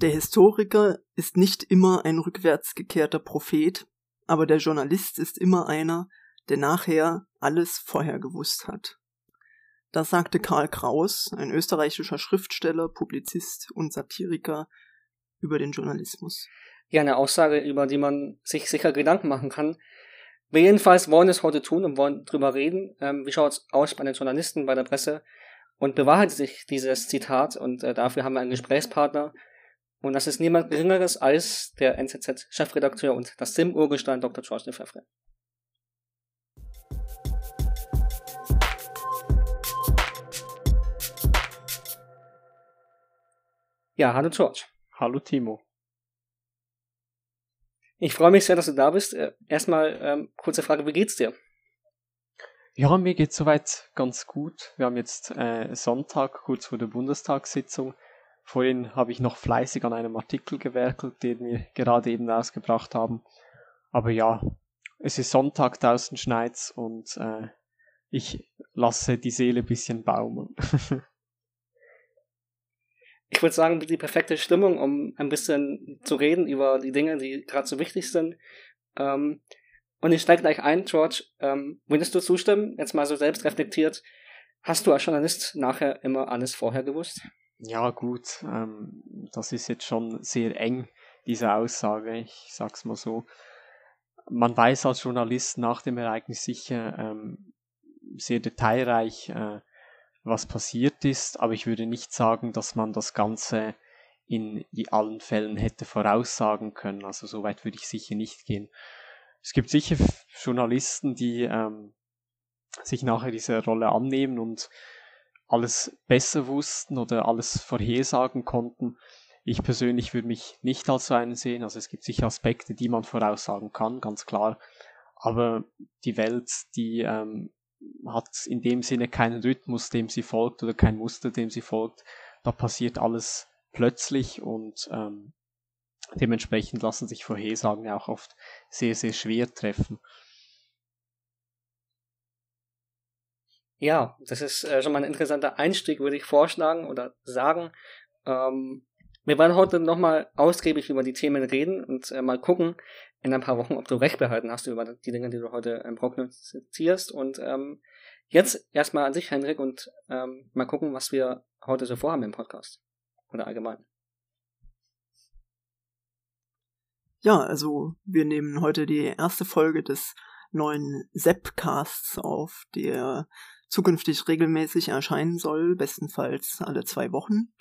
Der Historiker ist nicht immer ein rückwärts gekehrter Prophet, aber der Journalist ist immer einer, der nachher alles vorher gewusst hat. Das sagte Karl Kraus, ein österreichischer Schriftsteller, Publizist und Satiriker, über den Journalismus. Ja, eine Aussage, über die man sich sicher Gedanken machen kann. Wir jedenfalls wollen es heute tun und wollen drüber reden. Ähm, wie schaut es aus bei den Journalisten, bei der Presse? Und bewahrheitet sich dieses Zitat und äh, dafür haben wir einen Gesprächspartner. Und das ist niemand Geringeres als der NZZ-Chefredakteur und das Sim-Urgestein Dr. George Lefebvre. Ja, hallo George. Hallo Timo. Ich freue mich sehr, dass du da bist. Äh, erstmal ähm, kurze Frage, wie geht's dir? Ja, mir geht's soweit ganz gut. Wir haben jetzt äh, Sonntag, kurz vor der Bundestagssitzung. Vorhin habe ich noch fleißig an einem Artikel gewerkelt, den wir gerade eben ausgebracht haben. Aber ja, es ist Sonntag, draußen schneit's und äh, ich lasse die Seele bisschen baumeln. ich würde sagen, die perfekte Stimmung, um ein bisschen zu reden über die Dinge, die gerade so wichtig sind. Ähm, und ich steige gleich ein, George. Ähm, würdest du zustimmen, jetzt mal so selbst reflektiert, hast du als Journalist nachher immer alles vorher gewusst? Ja, gut. Ähm, das ist jetzt schon sehr eng, diese Aussage. Ich sag's mal so. Man weiß als Journalist nach dem Ereignis sicher ähm, sehr detailreich, äh, was passiert ist, aber ich würde nicht sagen, dass man das Ganze in allen Fällen hätte voraussagen können. Also so weit würde ich sicher nicht gehen. Es gibt sicher Journalisten, die ähm, sich nachher diese Rolle annehmen und alles besser wussten oder alles vorhersagen konnten. Ich persönlich würde mich nicht als so einen sehen. Also es gibt sicher Aspekte, die man voraussagen kann, ganz klar. Aber die Welt, die ähm, hat in dem Sinne keinen Rhythmus, dem sie folgt oder kein Muster, dem sie folgt. Da passiert alles plötzlich und ähm, dementsprechend lassen sich Vorhersagen auch oft sehr, sehr schwer treffen. Ja, das ist äh, schon mal ein interessanter Einstieg, würde ich vorschlagen oder sagen. Ähm, wir wollen heute nochmal ausgiebig über die Themen reden und äh, mal gucken, in ein paar Wochen, ob du recht behalten hast über die Dinge, die du heute ähm, prognostizierst. Und ähm, jetzt erstmal an sich, Henrik, und ähm, mal gucken, was wir heute so vorhaben im Podcast. Oder allgemein. Ja, also wir nehmen heute die erste Folge des neuen Seppcasts auf, der zukünftig regelmäßig erscheinen soll, bestenfalls alle zwei Wochen.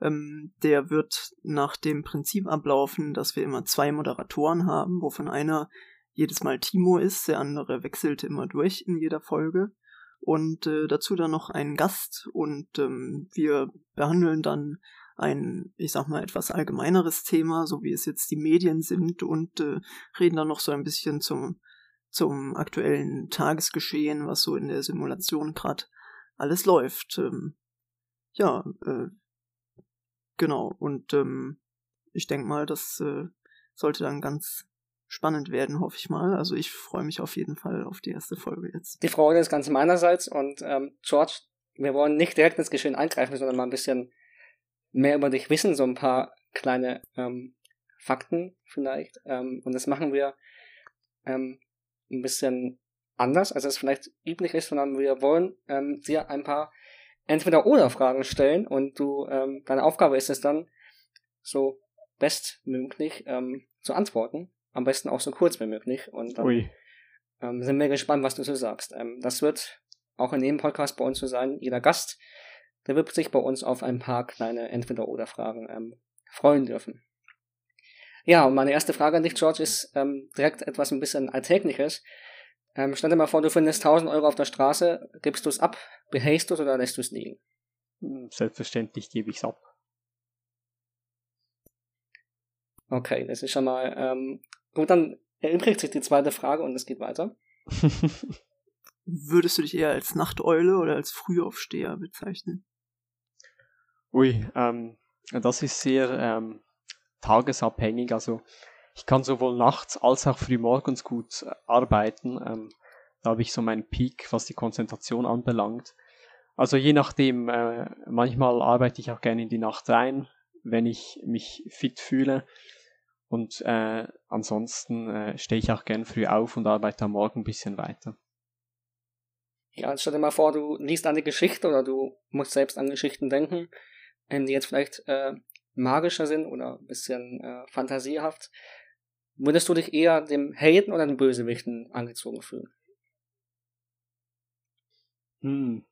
Ähm, der wird nach dem Prinzip ablaufen, dass wir immer zwei Moderatoren haben, wovon einer jedes Mal Timo ist, der andere wechselt immer durch in jeder Folge. Und äh, dazu dann noch einen Gast und ähm, wir behandeln dann ein, ich sag mal, etwas allgemeineres Thema, so wie es jetzt die Medien sind und äh, reden dann noch so ein bisschen zum, zum aktuellen Tagesgeschehen, was so in der Simulation gerade alles läuft. Ähm, ja, äh, Genau, und ähm, ich denke mal, das äh, sollte dann ganz spannend werden, hoffe ich mal. Also ich freue mich auf jeden Fall auf die erste Folge jetzt. Die Freude ist ganz meinerseits und ähm, George, wir wollen nicht direkt ins Geschehen eingreifen, sondern mal ein bisschen mehr über dich wissen, so ein paar kleine ähm, Fakten vielleicht. Ähm, und das machen wir ähm, ein bisschen anders, als es vielleicht üblich ist, sondern wir wollen ähm, dir ein paar entweder oder Fragen stellen und du ähm, deine Aufgabe ist es dann so bestmöglich ähm, zu antworten, am besten auch so kurz wie möglich und dann ähm, sind wir gespannt, was du so sagst. Ähm, das wird auch in jedem Podcast bei uns so sein. Jeder Gast, der wird sich bei uns auf ein paar kleine entweder oder Fragen ähm, freuen dürfen. Ja, und meine erste Frage an dich, George, ist ähm, direkt etwas ein bisschen Alltägliches. Ähm, stell dir mal vor, du findest 1000 Euro auf der Straße, gibst du es ab, behältst du es oder lässt du es liegen? Hm, selbstverständlich gebe ich es ab. Okay, das ist schon mal ähm, gut. Dann erübrigt sich die zweite Frage und es geht weiter. Würdest du dich eher als Nachteule oder als Frühaufsteher bezeichnen? Ui, ähm, das ist sehr ähm, tagesabhängig. Also ich kann sowohl nachts als auch frühmorgens gut äh, arbeiten. Ähm, da habe ich so meinen Peak, was die Konzentration anbelangt. Also je nachdem, äh, manchmal arbeite ich auch gerne in die Nacht rein, wenn ich mich fit fühle. Und äh, ansonsten äh, stehe ich auch gern früh auf und arbeite am Morgen ein bisschen weiter. Ja, stell dir mal vor, du liest eine Geschichte oder du musst selbst an Geschichten denken, die jetzt vielleicht äh, magischer sind oder ein bisschen äh, fantasiehaft. Würdest du dich eher dem Helden oder den Bösewichten angezogen fühlen? Hm.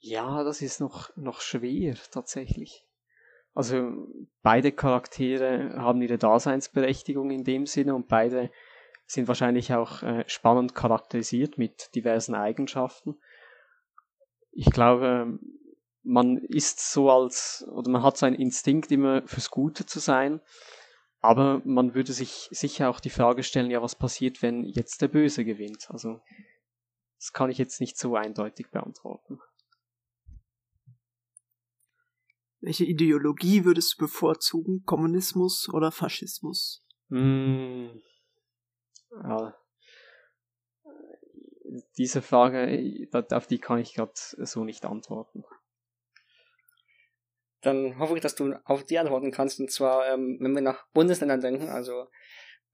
Ja, das ist noch, noch schwer tatsächlich. Also beide Charaktere haben ihre Daseinsberechtigung in dem Sinne und beide sind wahrscheinlich auch äh, spannend charakterisiert mit diversen Eigenschaften. Ich glaube, man ist so als, oder man hat so einen Instinkt immer fürs Gute zu sein, aber man würde sich sicher auch die Frage stellen, ja, was passiert, wenn jetzt der Böse gewinnt? Also, das kann ich jetzt nicht so eindeutig beantworten. Welche Ideologie würdest du bevorzugen? Kommunismus oder Faschismus? Mm, ja. Diese Frage, auf die kann ich gerade so nicht antworten. Dann hoffe ich, dass du auf die antworten kannst. Und zwar, ähm, wenn wir nach Bundesländern denken, also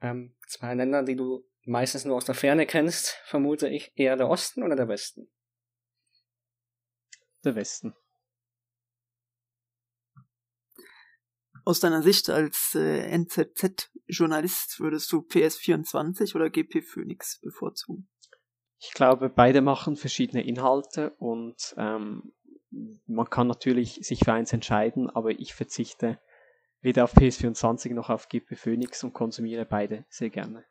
ähm, zwei Länder, die du meistens nur aus der Ferne kennst, vermute ich, eher der Osten oder der Westen? Der Westen. Aus deiner Sicht als äh, NZZ-Journalist würdest du PS24 oder GP Phoenix bevorzugen? Ich glaube, beide machen verschiedene Inhalte und ähm, man kann natürlich sich für eins entscheiden, aber ich verzichte weder auf PS24 noch auf GP Phoenix und konsumiere beide sehr gerne.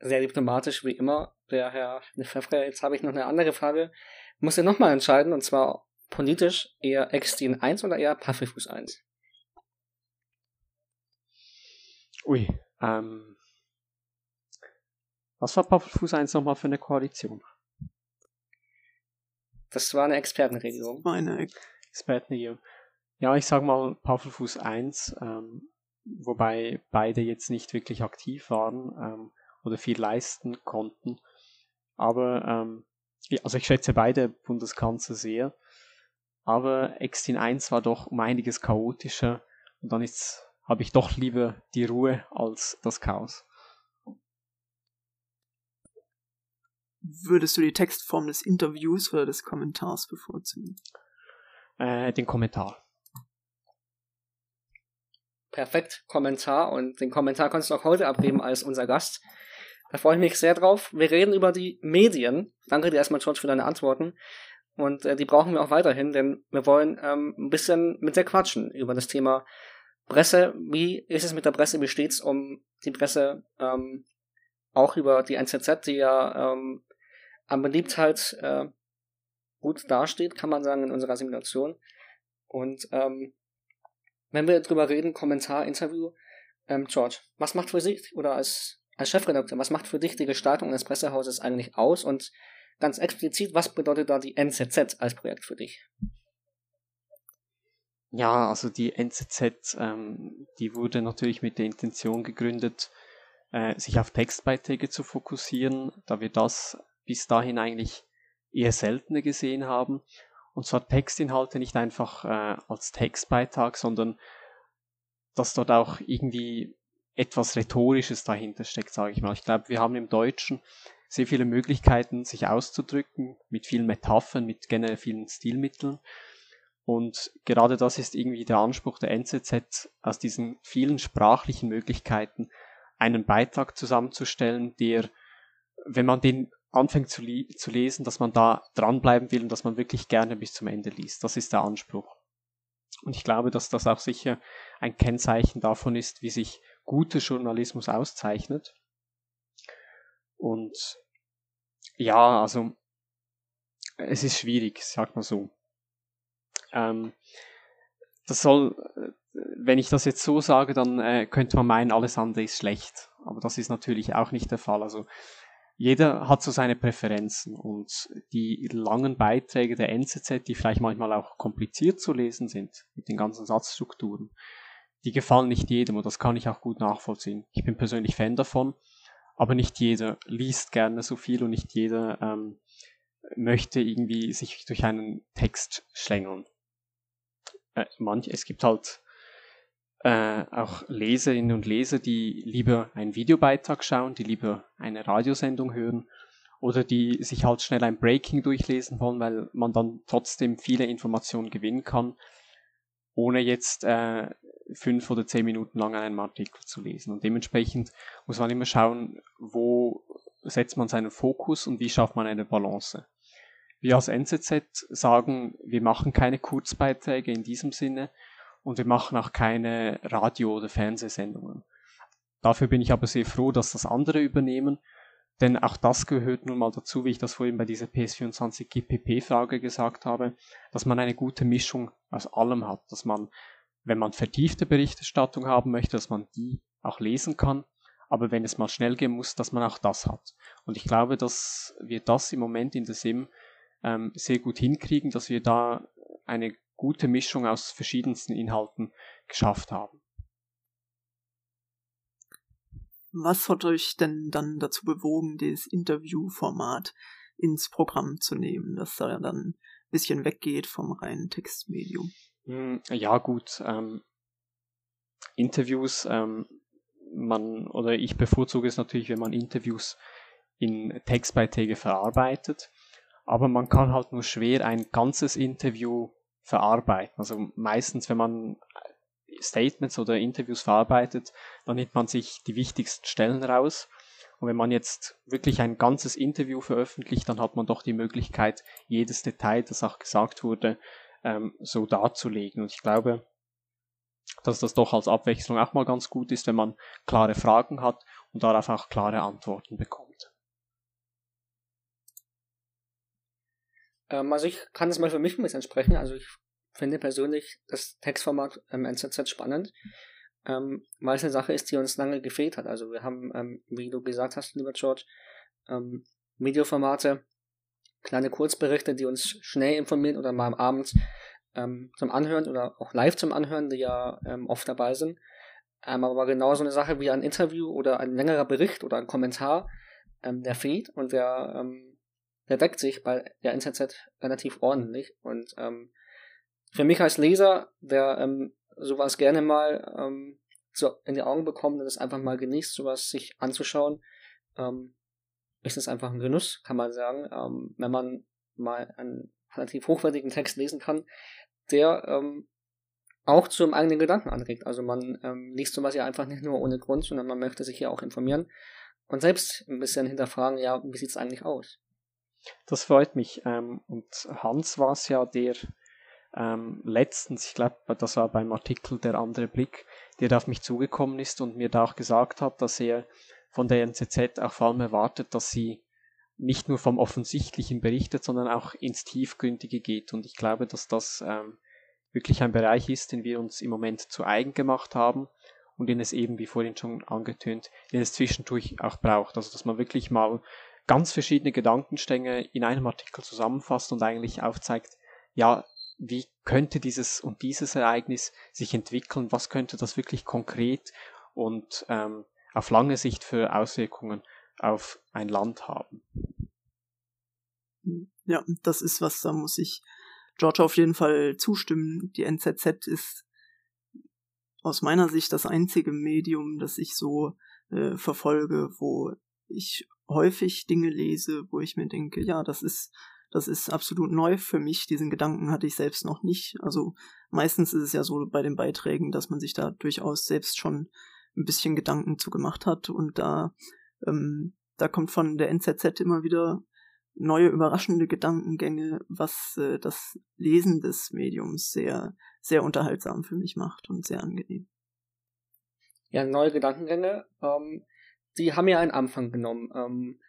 Sehr diplomatisch wie immer, der Herr Lefebvre. Jetzt habe ich noch eine andere Frage. Muss er nochmal entscheiden, und zwar politisch eher Extin 1 oder eher Puffelfuß 1? Ui, ähm. Was war Puffelfuß 1 nochmal für eine Koalition? Das war eine Expertenregelung. Meine Expertenregelung. Ja, ich sag mal Puffelfuß 1, ähm, wobei beide jetzt nicht wirklich aktiv waren ähm, oder viel leisten konnten. Aber, ähm, also ich schätze beide Bundeskanzler sehr. Aber Extin 1 war doch um einiges chaotischer und dann habe ich doch lieber die Ruhe als das Chaos. Würdest du die Textform des Interviews oder des Kommentars bevorzugen? Äh, den Kommentar. Perfekt, Kommentar. Und den Kommentar kannst du auch heute abgeben als unser Gast. Da freue ich mich sehr drauf. Wir reden über die Medien. Danke dir erstmal, George, für deine Antworten. Und äh, die brauchen wir auch weiterhin, denn wir wollen ähm, ein bisschen mit dir quatschen über das Thema Presse. Wie ist es mit der Presse? Wie steht's um die Presse? Ähm, auch über die NZZ, die ja ähm, an Beliebtheit äh, gut dasteht, kann man sagen, in unserer Simulation. Und ähm, wenn wir drüber reden, Kommentar, Interview, ähm, George, was macht für dich oder als, als Chefredakteur, was macht für dich die Gestaltung eines Pressehauses eigentlich aus und ganz explizit, was bedeutet da die NZZ als Projekt für dich? Ja, also die NZZ, ähm, die wurde natürlich mit der Intention gegründet, äh, sich auf Textbeiträge zu fokussieren, da wir das bis dahin eigentlich eher seltener gesehen haben. Und zwar Textinhalte nicht einfach äh, als Textbeitrag, sondern dass dort auch irgendwie etwas Rhetorisches dahinter steckt, sage ich mal. Ich glaube, wir haben im Deutschen sehr viele Möglichkeiten, sich auszudrücken, mit vielen Metaphern, mit generell vielen Stilmitteln. Und gerade das ist irgendwie der Anspruch der NZZ, aus diesen vielen sprachlichen Möglichkeiten einen Beitrag zusammenzustellen, der, wenn man den anfängt zu, zu lesen, dass man da dranbleiben will und dass man wirklich gerne bis zum Ende liest. Das ist der Anspruch. Und ich glaube, dass das auch sicher ein Kennzeichen davon ist, wie sich guter Journalismus auszeichnet. Und ja, also es ist schwierig, sag mal so. Ähm, das soll, wenn ich das jetzt so sage, dann äh, könnte man meinen, alles andere ist schlecht. Aber das ist natürlich auch nicht der Fall. Also jeder hat so seine Präferenzen und die langen Beiträge der NZZ, die vielleicht manchmal auch kompliziert zu lesen sind mit den ganzen Satzstrukturen, die gefallen nicht jedem und das kann ich auch gut nachvollziehen. Ich bin persönlich Fan davon, aber nicht jeder liest gerne so viel und nicht jeder ähm, möchte irgendwie sich durch einen Text schlängeln. äh, manch, es gibt halt äh, auch Leserinnen und Leser, die lieber einen Videobeitrag schauen, die lieber eine Radiosendung hören oder die sich halt schnell ein Breaking durchlesen wollen, weil man dann trotzdem viele Informationen gewinnen kann, ohne jetzt äh, fünf oder zehn Minuten lang einen Artikel zu lesen. Und dementsprechend muss man immer schauen, wo setzt man seinen Fokus und wie schafft man eine Balance. Wir als NZZ sagen, wir machen keine Kurzbeiträge in diesem Sinne, und wir machen auch keine Radio- oder Fernsehsendungen. Dafür bin ich aber sehr froh, dass das andere übernehmen, denn auch das gehört nun mal dazu, wie ich das vorhin bei dieser PS24 GPP-Frage gesagt habe, dass man eine gute Mischung aus allem hat, dass man, wenn man vertiefte Berichterstattung haben möchte, dass man die auch lesen kann, aber wenn es mal schnell gehen muss, dass man auch das hat. Und ich glaube, dass wir das im Moment in der SIM ähm, sehr gut hinkriegen, dass wir da eine gute Mischung aus verschiedensten Inhalten geschafft haben. Was hat euch denn dann dazu bewogen, dieses Interviewformat ins Programm zu nehmen, dass da dann ein bisschen weggeht vom reinen Textmedium? Hm, ja, gut. Ähm, Interviews, ähm, man oder ich bevorzuge es natürlich, wenn man Interviews in Textbeiträge verarbeitet, aber man kann halt nur schwer ein ganzes Interview verarbeiten. Also meistens, wenn man Statements oder Interviews verarbeitet, dann nimmt man sich die wichtigsten Stellen raus. Und wenn man jetzt wirklich ein ganzes Interview veröffentlicht, dann hat man doch die Möglichkeit, jedes Detail, das auch gesagt wurde, ähm, so darzulegen. Und ich glaube, dass das doch als Abwechslung auch mal ganz gut ist, wenn man klare Fragen hat und darauf auch klare Antworten bekommt. Ähm, also ich kann es mal für mich ein bisschen sprechen. Also ich finde persönlich das Textformat im NZZ spannend, ähm, weil es eine Sache ist, die uns lange gefehlt hat. Also wir haben, ähm, wie du gesagt hast, lieber George, ähm, Videoformate, kleine Kurzberichte, die uns schnell informieren oder mal am Abend ähm, zum Anhören oder auch live zum Anhören, die ja ähm, oft dabei sind. Ähm, aber genau so eine Sache wie ein Interview oder ein längerer Bericht oder ein Kommentar, ähm, der fehlt und der ähm, deckt sich bei der NZZ relativ ordentlich. Und ähm, für mich als Leser, der ähm, sowas gerne mal ähm, so in die Augen bekommt und es einfach mal genießt, sowas sich anzuschauen, ähm, ist es einfach ein Genuss, kann man sagen, ähm, wenn man mal einen relativ hochwertigen Text lesen kann, der ähm, auch zum eigenen Gedanken anregt. Also man ähm, liest sowas ja einfach nicht nur ohne Grund, sondern man möchte sich ja auch informieren und selbst ein bisschen hinterfragen, ja, wie sieht's eigentlich aus? Das freut mich. Ähm, und Hans war es ja, der ähm, letztens, ich glaube, das war beim Artikel Der andere Blick, der auf mich zugekommen ist und mir da auch gesagt hat, dass er von der NZZ auch vor allem erwartet, dass sie nicht nur vom Offensichtlichen berichtet, sondern auch ins Tiefgründige geht. Und ich glaube, dass das ähm, wirklich ein Bereich ist, den wir uns im Moment zu eigen gemacht haben und den es eben, wie vorhin schon angetönt, den es zwischendurch auch braucht. Also, dass man wirklich mal ganz verschiedene Gedankenstänge in einem Artikel zusammenfasst und eigentlich aufzeigt, ja, wie könnte dieses und dieses Ereignis sich entwickeln, was könnte das wirklich konkret und ähm, auf lange Sicht für Auswirkungen auf ein Land haben. Ja, das ist was, da muss ich George auf jeden Fall zustimmen. Die NZZ ist aus meiner Sicht das einzige Medium, das ich so äh, verfolge, wo ich häufig Dinge lese, wo ich mir denke, ja, das ist, das ist absolut neu für mich. Diesen Gedanken hatte ich selbst noch nicht. Also meistens ist es ja so bei den Beiträgen, dass man sich da durchaus selbst schon ein bisschen Gedanken zu gemacht hat und da, ähm, da kommt von der NZZ immer wieder neue überraschende Gedankengänge, was äh, das Lesen des Mediums sehr, sehr unterhaltsam für mich macht und sehr angenehm. Ja, neue Gedankengänge. Ähm, die haben ja einen Anfang genommen. Ähm,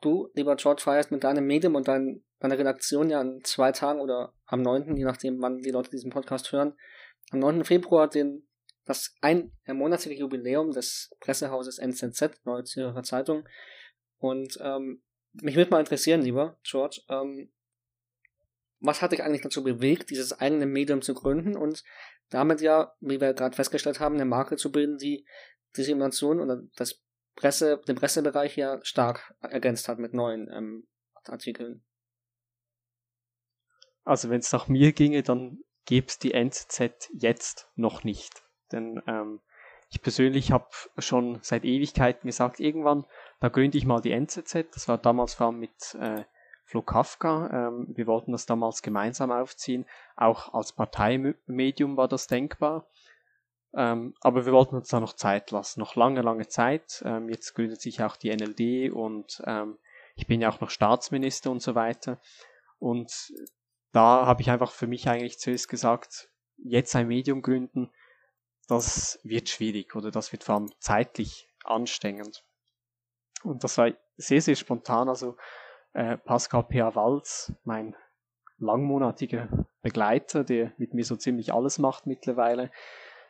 du, lieber George, feierst mit deinem Medium und dein, deiner Redaktion ja an zwei Tagen oder am 9., je nachdem, wann die Leute diesen Podcast hören, am 9. Februar den, das ein monatliche Jubiläum des Pressehauses NZZ, Neue Zürcher Zeitung. Und ähm, mich würde mal interessieren, lieber George, ähm, was hat dich eigentlich dazu bewegt, dieses eigene Medium zu gründen und damit ja, wie wir gerade festgestellt haben, eine Marke zu bilden, die die Simulation oder das Presse, den Pressebereich ja stark ergänzt hat mit neuen ähm, Artikeln. Also wenn es nach mir ginge, dann gäbe es die NZZ jetzt noch nicht. Denn ähm, ich persönlich habe schon seit Ewigkeiten gesagt, irgendwann, da gründe ich mal die NZZ. Das war damals vor allem mit äh, Flo Kafka. Ähm, wir wollten das damals gemeinsam aufziehen. Auch als Parteimedium war das denkbar. Ähm, aber wir wollten uns da noch Zeit lassen, noch lange, lange Zeit. Ähm, jetzt gründet sich auch die NLD und ähm, ich bin ja auch noch Staatsminister und so weiter. Und da habe ich einfach für mich eigentlich zuerst gesagt, jetzt ein Medium gründen, das wird schwierig oder das wird vor allem zeitlich anstrengend. Und das war sehr, sehr spontan. Also äh, Pascal P.A. Walz, mein langmonatiger Begleiter, der mit mir so ziemlich alles macht mittlerweile,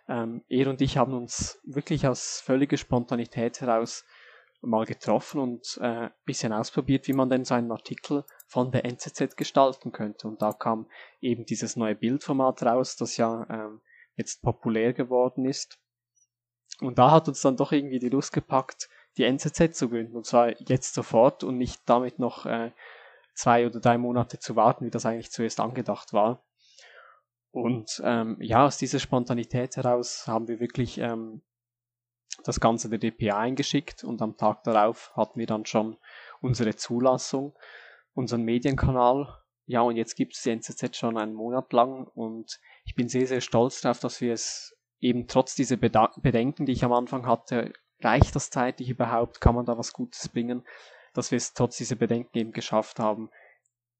ähm, er und ich haben uns wirklich aus völliger Spontanität heraus mal getroffen und äh, bisschen ausprobiert, wie man denn so einen Artikel von der NZZ gestalten könnte. Und da kam eben dieses neue Bildformat raus, das ja ähm, jetzt populär geworden ist. Und da hat uns dann doch irgendwie die Lust gepackt, die NZZ zu gründen. Und zwar jetzt sofort und nicht damit noch äh, zwei oder drei Monate zu warten, wie das eigentlich zuerst angedacht war. Und ähm, ja, aus dieser Spontanität heraus haben wir wirklich ähm, das Ganze der DPA eingeschickt und am Tag darauf hatten wir dann schon unsere Zulassung, unseren Medienkanal. Ja, und jetzt gibt es die NZZ schon einen Monat lang und ich bin sehr, sehr stolz darauf, dass wir es eben trotz dieser Bedenken, die ich am Anfang hatte, reicht das zeitlich überhaupt, kann man da was Gutes bringen, dass wir es trotz dieser Bedenken eben geschafft haben,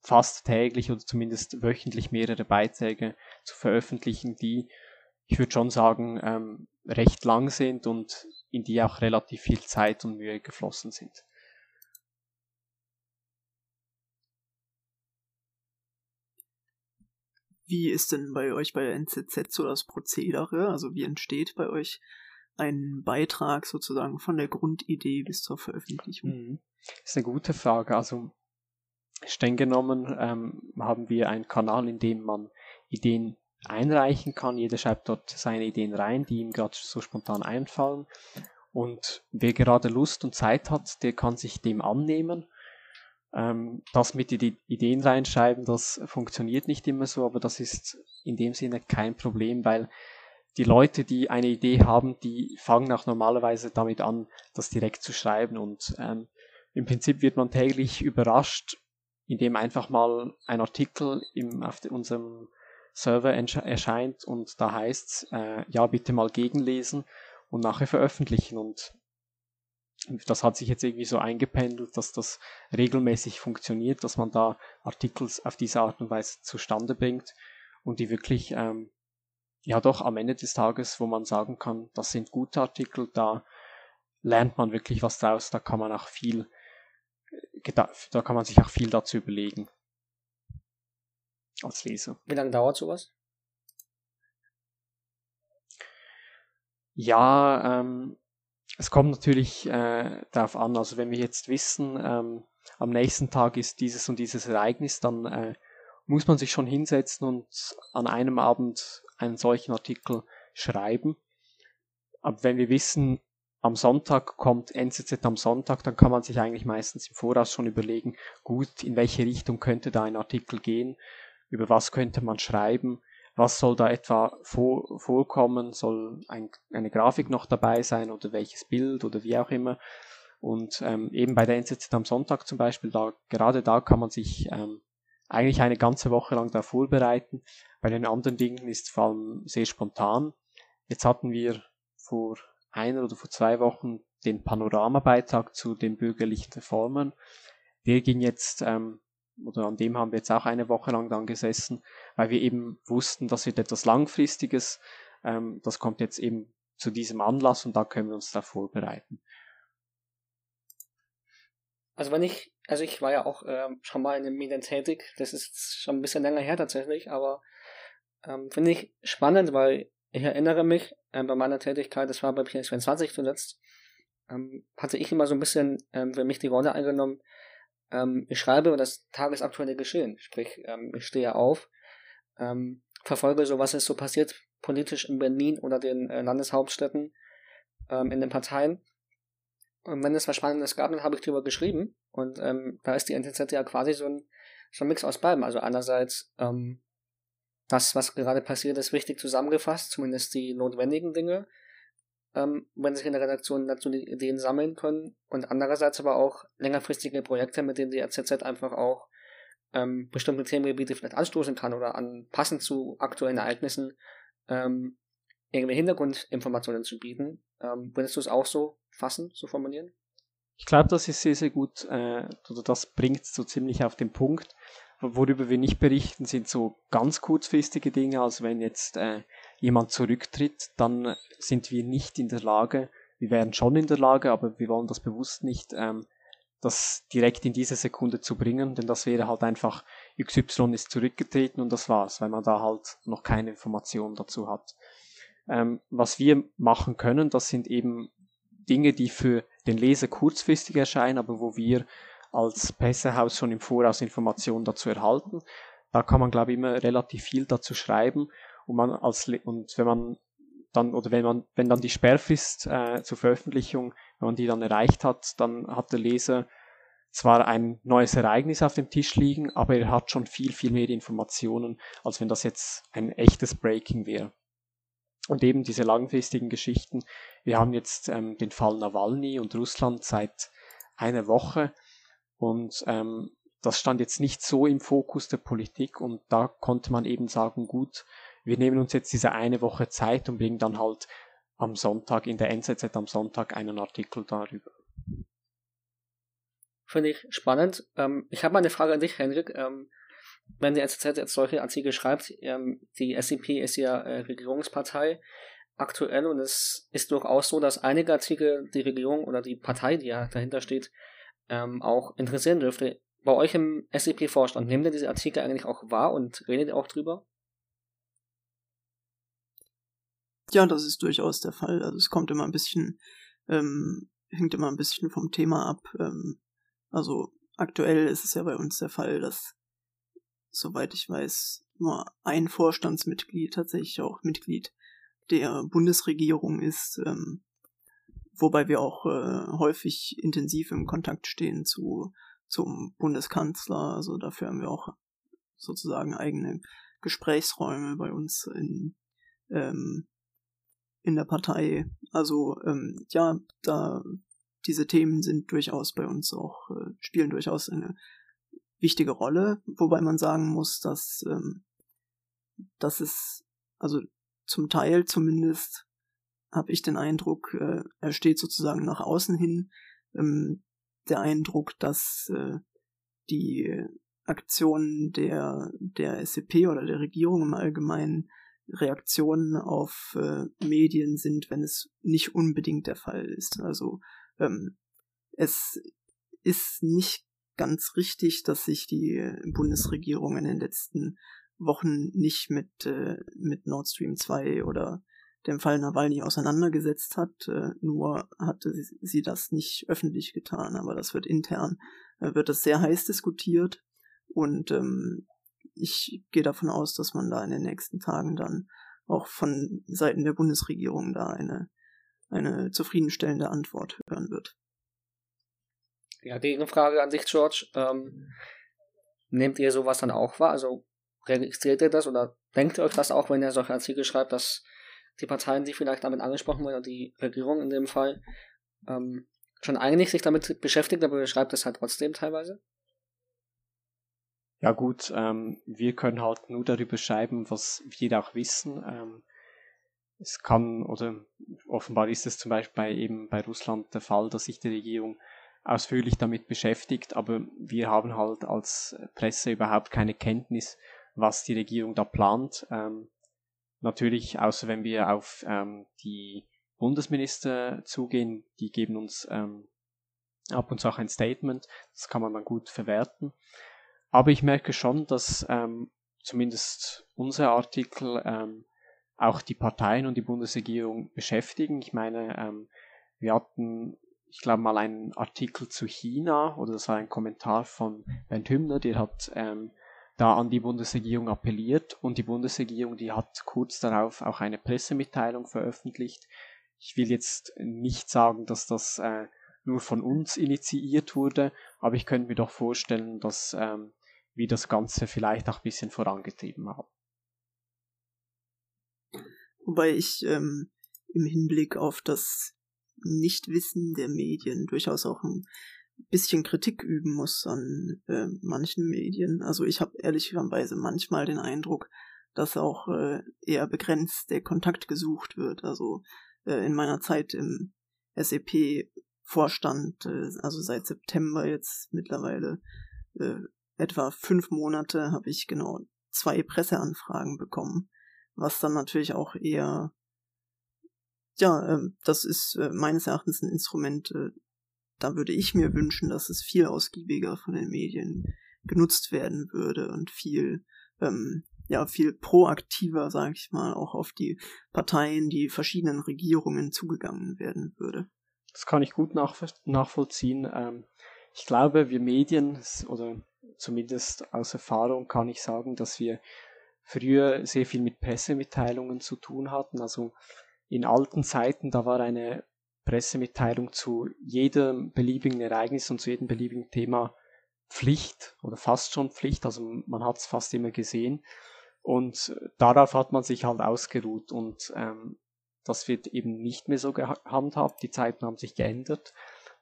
fast täglich oder zumindest wöchentlich mehrere Beiträge zu veröffentlichen, die, ich würde schon sagen, ähm, recht lang sind und in die auch relativ viel Zeit und Mühe geflossen sind. Wie ist denn bei euch bei der NZZ so das Prozedere? Also wie entsteht bei euch ein Beitrag sozusagen von der Grundidee bis zur Veröffentlichung? Mhm. Das ist eine gute Frage. Also streng genommen ähm, haben wir einen Kanal, in dem man Ideen einreichen kann. Jeder schreibt dort seine Ideen rein, die ihm gerade so spontan einfallen. Und wer gerade Lust und Zeit hat, der kann sich dem annehmen. Ähm, das mit die Ideen reinschreiben, das funktioniert nicht immer so, aber das ist in dem Sinne kein Problem, weil die Leute, die eine Idee haben, die fangen auch normalerweise damit an, das direkt zu schreiben. Und ähm, im Prinzip wird man täglich überrascht, indem einfach mal ein Artikel im, auf unserem Server erscheint und da heißt äh, ja bitte mal gegenlesen und nachher veröffentlichen. Und das hat sich jetzt irgendwie so eingependelt, dass das regelmäßig funktioniert, dass man da Artikel auf diese Art und Weise zustande bringt und die wirklich ähm, ja doch am Ende des Tages, wo man sagen kann, das sind gute Artikel, da lernt man wirklich was draus, da kann man auch viel da kann man sich auch viel dazu überlegen. Als Leser. Wie lange dauert sowas? Ja, ähm, es kommt natürlich äh, darauf an. Also wenn wir jetzt wissen, ähm, am nächsten Tag ist dieses und dieses Ereignis, dann äh, muss man sich schon hinsetzen und an einem Abend einen solchen Artikel schreiben. Aber wenn wir wissen, am Sonntag kommt NZZ am Sonntag, dann kann man sich eigentlich meistens im Voraus schon überlegen, gut, in welche Richtung könnte da ein Artikel gehen, über was könnte man schreiben, was soll da etwa vor, vorkommen, soll ein, eine Grafik noch dabei sein oder welches Bild oder wie auch immer. Und ähm, eben bei der NZZ am Sonntag zum Beispiel, da, gerade da kann man sich ähm, eigentlich eine ganze Woche lang da vorbereiten. Bei den anderen Dingen ist es vor allem sehr spontan. Jetzt hatten wir vor einer oder vor zwei Wochen den Panoramabeitrag zu den bürgerlichen Reformen. Der ging jetzt, ähm, oder an dem haben wir jetzt auch eine Woche lang dann gesessen, weil wir eben wussten, das wird etwas Langfristiges. Ähm, das kommt jetzt eben zu diesem Anlass und da können wir uns da vorbereiten. Also wenn ich, also ich war ja auch ähm, schon mal in den Medien tätig, das ist schon ein bisschen länger her tatsächlich, aber ähm, finde ich spannend, weil ich erinnere mich ähm, bei meiner Tätigkeit, das war bei PS24 zuletzt, ähm, hatte ich immer so ein bisschen ähm, für mich die Rolle eingenommen, ähm, ich schreibe über das tagesaktuelle Geschehen. Sprich, ähm, ich stehe auf, ähm, verfolge so, was ist so passiert politisch in Berlin oder den äh, Landeshauptstädten, ähm, in den Parteien. Und wenn es was Spannendes gab, dann habe ich darüber geschrieben. Und ähm, da ist die NTZ ja quasi so ein, so ein Mix aus beiden. Also einerseits ähm, das, was gerade passiert ist, richtig zusammengefasst, zumindest die notwendigen Dinge, ähm, wenn sich in der Redaktion dazu die Ideen sammeln können. Und andererseits aber auch längerfristige Projekte, mit denen die RZZ einfach auch ähm, bestimmte Themengebiete vielleicht anstoßen kann oder anpassend zu aktuellen Ereignissen ähm, irgendwie Hintergrundinformationen zu bieten. Ähm, würdest du es auch so fassen, so formulieren? Ich glaube, das ist sehr, sehr gut, äh, oder das bringt so ziemlich auf den Punkt. Worüber wir nicht berichten, sind so ganz kurzfristige Dinge. Also wenn jetzt äh, jemand zurücktritt, dann sind wir nicht in der Lage, wir wären schon in der Lage, aber wir wollen das bewusst nicht, ähm, das direkt in diese Sekunde zu bringen, denn das wäre halt einfach, XY ist zurückgetreten und das war's, weil man da halt noch keine Information dazu hat. Ähm, was wir machen können, das sind eben Dinge, die für den Leser kurzfristig erscheinen, aber wo wir als Pressehaus schon im Voraus Informationen dazu erhalten. Da kann man, glaube ich, immer relativ viel dazu schreiben und man als und wenn man dann oder wenn man wenn dann die Sperrfrist äh, zur Veröffentlichung, wenn man die dann erreicht hat, dann hat der Leser zwar ein neues Ereignis auf dem Tisch liegen, aber er hat schon viel viel mehr Informationen, als wenn das jetzt ein echtes Breaking wäre. Und eben diese langfristigen Geschichten. Wir haben jetzt ähm, den Fall Nawalny und Russland seit einer Woche und ähm, das stand jetzt nicht so im Fokus der Politik und da konnte man eben sagen, gut, wir nehmen uns jetzt diese eine Woche Zeit und bringen dann halt am Sonntag in der NZZ am Sonntag einen Artikel darüber. Finde ich spannend. Ähm, ich habe mal eine Frage an dich, Henrik. Ähm, wenn die NZZ jetzt solche Artikel schreibt, ähm, die SCP ist ja äh, Regierungspartei aktuell und es ist durchaus so, dass einige Artikel die Regierung oder die Partei, die ja dahinter steht, ähm, auch interessieren dürfte. Bei euch im SCP-Vorstand, nehmt ihr diese Artikel eigentlich auch wahr und redet ihr auch drüber? Ja, das ist durchaus der Fall. Also es kommt immer ein bisschen, ähm, hängt immer ein bisschen vom Thema ab. Ähm, also aktuell ist es ja bei uns der Fall, dass, soweit ich weiß, nur ein Vorstandsmitglied tatsächlich auch Mitglied der Bundesregierung ist. Ähm, wobei wir auch äh, häufig intensiv im Kontakt stehen zu zum Bundeskanzler. Also dafür haben wir auch sozusagen eigene Gesprächsräume bei uns in ähm, in der Partei. Also ähm, ja, da diese Themen sind durchaus bei uns auch äh, spielen durchaus eine wichtige Rolle, wobei man sagen muss, dass ähm, dass es also zum Teil zumindest habe ich den Eindruck, äh, er steht sozusagen nach außen hin ähm, der Eindruck, dass äh, die Aktionen der, der SCP oder der Regierung im Allgemeinen Reaktionen auf äh, Medien sind, wenn es nicht unbedingt der Fall ist. Also ähm, es ist nicht ganz richtig, dass sich die Bundesregierung in den letzten Wochen nicht mit, äh, mit Nord Stream 2 oder dem Fall Nawalny auseinandergesetzt hat, äh, nur hatte sie, sie, das nicht öffentlich getan, aber das wird intern, äh, wird das sehr heiß diskutiert und ähm, ich gehe davon aus, dass man da in den nächsten Tagen dann auch von Seiten der Bundesregierung da eine, eine zufriedenstellende Antwort hören wird. Ja, Gegenfrage an dich, George. Ähm, nehmt ihr sowas dann auch wahr? Also registriert ihr das oder denkt ihr euch das auch, wenn ihr solche Artikel schreibt, dass die Parteien, die vielleicht damit angesprochen werden, und die Regierung in dem Fall, ähm, schon eigentlich sich damit beschäftigt, aber ihr schreibt es halt trotzdem teilweise? Ja gut, ähm, wir können halt nur darüber schreiben, was wir auch wissen. Ähm, es kann oder offenbar ist es zum Beispiel bei eben bei Russland der Fall, dass sich die Regierung ausführlich damit beschäftigt, aber wir haben halt als Presse überhaupt keine Kenntnis, was die Regierung da plant. Ähm, natürlich, außer wenn wir auf ähm, die Bundesminister zugehen, die geben uns ähm, ab und zu auch ein Statement, das kann man dann gut verwerten. Aber ich merke schon, dass ähm, zumindest unsere Artikel ähm, auch die Parteien und die Bundesregierung beschäftigen. Ich meine, ähm, wir hatten, ich glaube mal einen Artikel zu China oder das war ein Kommentar von Bernd Hübner, der hat ähm, da an die Bundesregierung appelliert und die Bundesregierung, die hat kurz darauf auch eine Pressemitteilung veröffentlicht. Ich will jetzt nicht sagen, dass das äh, nur von uns initiiert wurde, aber ich könnte mir doch vorstellen, dass ähm, wir das Ganze vielleicht auch ein bisschen vorangetrieben haben. Wobei ich ähm, im Hinblick auf das Nichtwissen der Medien durchaus auch ein bisschen Kritik üben muss an äh, manchen Medien. Also ich habe ehrlicherweise manchmal den Eindruck, dass auch äh, eher begrenzt der Kontakt gesucht wird. Also äh, in meiner Zeit im SEP-Vorstand, äh, also seit September jetzt mittlerweile äh, etwa fünf Monate, habe ich genau zwei Presseanfragen bekommen, was dann natürlich auch eher ja, äh, das ist äh, meines Erachtens ein Instrument, äh, da würde ich mir wünschen, dass es viel ausgiebiger von den Medien genutzt werden würde und viel, ähm, ja, viel proaktiver, sage ich mal, auch auf die Parteien, die verschiedenen Regierungen zugegangen werden würde. Das kann ich gut nachvollziehen. Ähm, ich glaube, wir Medien, oder zumindest aus Erfahrung kann ich sagen, dass wir früher sehr viel mit Pressemitteilungen zu tun hatten. Also in alten Zeiten, da war eine Pressemitteilung zu jedem beliebigen Ereignis und zu jedem beliebigen Thema Pflicht oder fast schon Pflicht, also man hat es fast immer gesehen. Und darauf hat man sich halt ausgeruht und ähm, das wird eben nicht mehr so gehandhabt, die Zeiten haben sich geändert,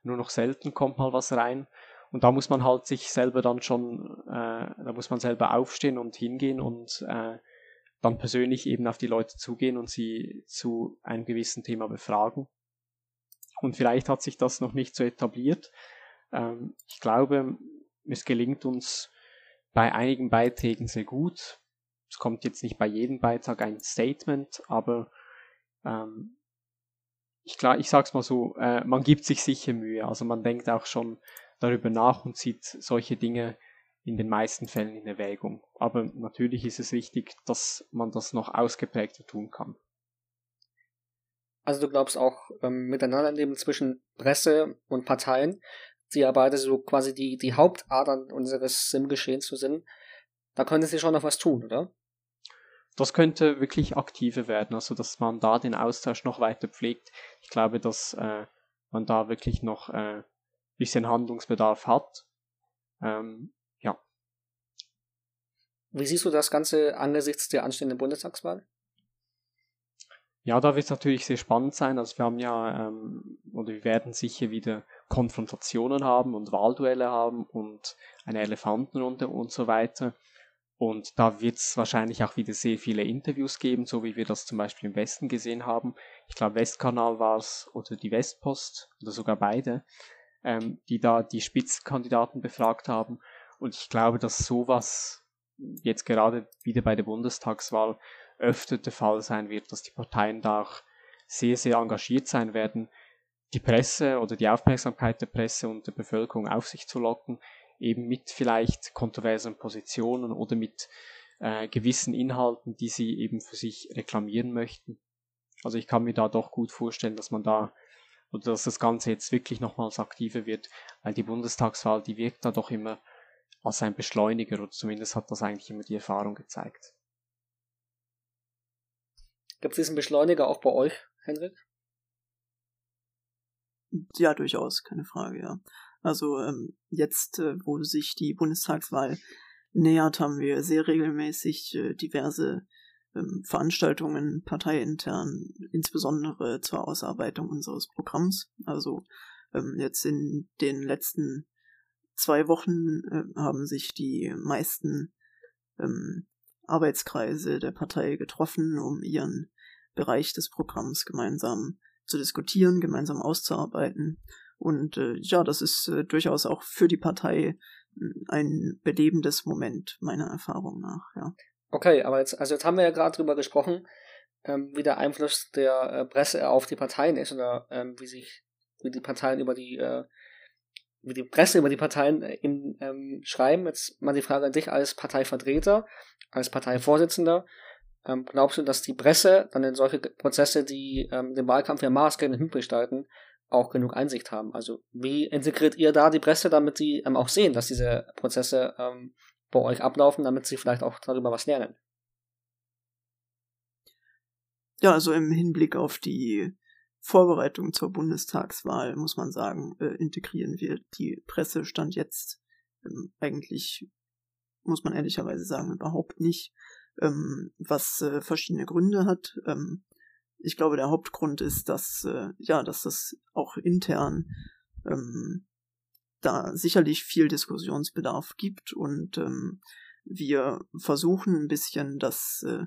nur noch selten kommt mal was rein. Und da muss man halt sich selber dann schon, äh, da muss man selber aufstehen und hingehen und äh, dann persönlich eben auf die Leute zugehen und sie zu einem gewissen Thema befragen. Und vielleicht hat sich das noch nicht so etabliert. Ähm, ich glaube, es gelingt uns bei einigen Beiträgen sehr gut. Es kommt jetzt nicht bei jedem Beitrag ein Statement, aber ähm, ich, klar, ich sag's mal so, äh, man gibt sich sicher Mühe. Also man denkt auch schon darüber nach und zieht solche Dinge in den meisten Fällen in Erwägung. Aber natürlich ist es wichtig, dass man das noch ausgeprägter tun kann. Also du glaubst auch ähm, Miteinanderleben zwischen Presse und Parteien, die ja beide so quasi die, die Hauptadern unseres Sim-Geschehens zu sind, da könnte sie schon noch was tun, oder? Das könnte wirklich aktiver werden, also dass man da den Austausch noch weiter pflegt. Ich glaube, dass äh, man da wirklich noch äh, bisschen Handlungsbedarf hat. Ähm, wie siehst du das Ganze angesichts der anstehenden Bundestagswahl? Ja, da wird es natürlich sehr spannend sein. Also wir haben ja, ähm, oder wir werden sicher wieder Konfrontationen haben und Wahlduelle haben und eine Elefantenrunde und so weiter. Und da wird es wahrscheinlich auch wieder sehr viele Interviews geben, so wie wir das zum Beispiel im Westen gesehen haben. Ich glaube, Westkanal war es oder die Westpost oder sogar beide, ähm, die da die Spitzenkandidaten befragt haben. Und ich glaube, dass sowas jetzt gerade wieder bei der Bundestagswahl öfter der Fall sein wird, dass die Parteien da auch sehr, sehr engagiert sein werden, die Presse oder die Aufmerksamkeit der Presse und der Bevölkerung auf sich zu locken, eben mit vielleicht kontroversen Positionen oder mit äh, gewissen Inhalten, die sie eben für sich reklamieren möchten. Also ich kann mir da doch gut vorstellen, dass man da oder dass das Ganze jetzt wirklich nochmals aktiver wird, weil die Bundestagswahl, die wirkt da doch immer als ein Beschleuniger oder zumindest hat das eigentlich immer die Erfahrung gezeigt. Gibt es diesen Beschleuniger auch bei euch, Henrik? Ja, durchaus, keine Frage, ja. Also ähm, jetzt, äh, wo sich die Bundestagswahl nähert, haben wir sehr regelmäßig äh, diverse ähm, Veranstaltungen parteiintern, insbesondere zur Ausarbeitung unseres Programms. Also ähm, jetzt in den letzten zwei Wochen äh, haben sich die meisten ähm, Arbeitskreise der Partei getroffen, um ihren Bereich des Programms gemeinsam zu diskutieren, gemeinsam auszuarbeiten. Und äh, ja, das ist äh, durchaus auch für die Partei hm, ein belebendes Moment, meiner Erfahrung nach, ja. Okay, aber jetzt, also jetzt haben wir ja gerade drüber gesprochen, ähm, wie der Einfluss der äh, Presse auf die Parteien ist oder ähm, wie sich, wie die Parteien über die wie die Presse über die Parteien äh, im, ähm, schreiben. Jetzt mal die Frage an dich als Parteivertreter, als Parteivorsitzender. Ähm, glaubst du, dass die Presse dann in solche Prozesse, die ähm, den Wahlkampf ja maßgeblich mitgestalten, auch genug Einsicht haben? Also wie integriert ihr da die Presse, damit sie ähm, auch sehen, dass diese Prozesse ähm, bei euch ablaufen, damit sie vielleicht auch darüber was lernen? Ja, also im Hinblick auf die Vorbereitung zur Bundestagswahl, muss man sagen, äh, integrieren wir. Die Presse stand jetzt ähm, eigentlich, muss man ehrlicherweise sagen, überhaupt nicht. ähm, was äh, verschiedene Gründe hat. Ähm, ich glaube, der Hauptgrund ist, dass äh, ja, dass das auch intern ähm, da sicherlich viel Diskussionsbedarf gibt und ähm, wir versuchen ein bisschen das äh,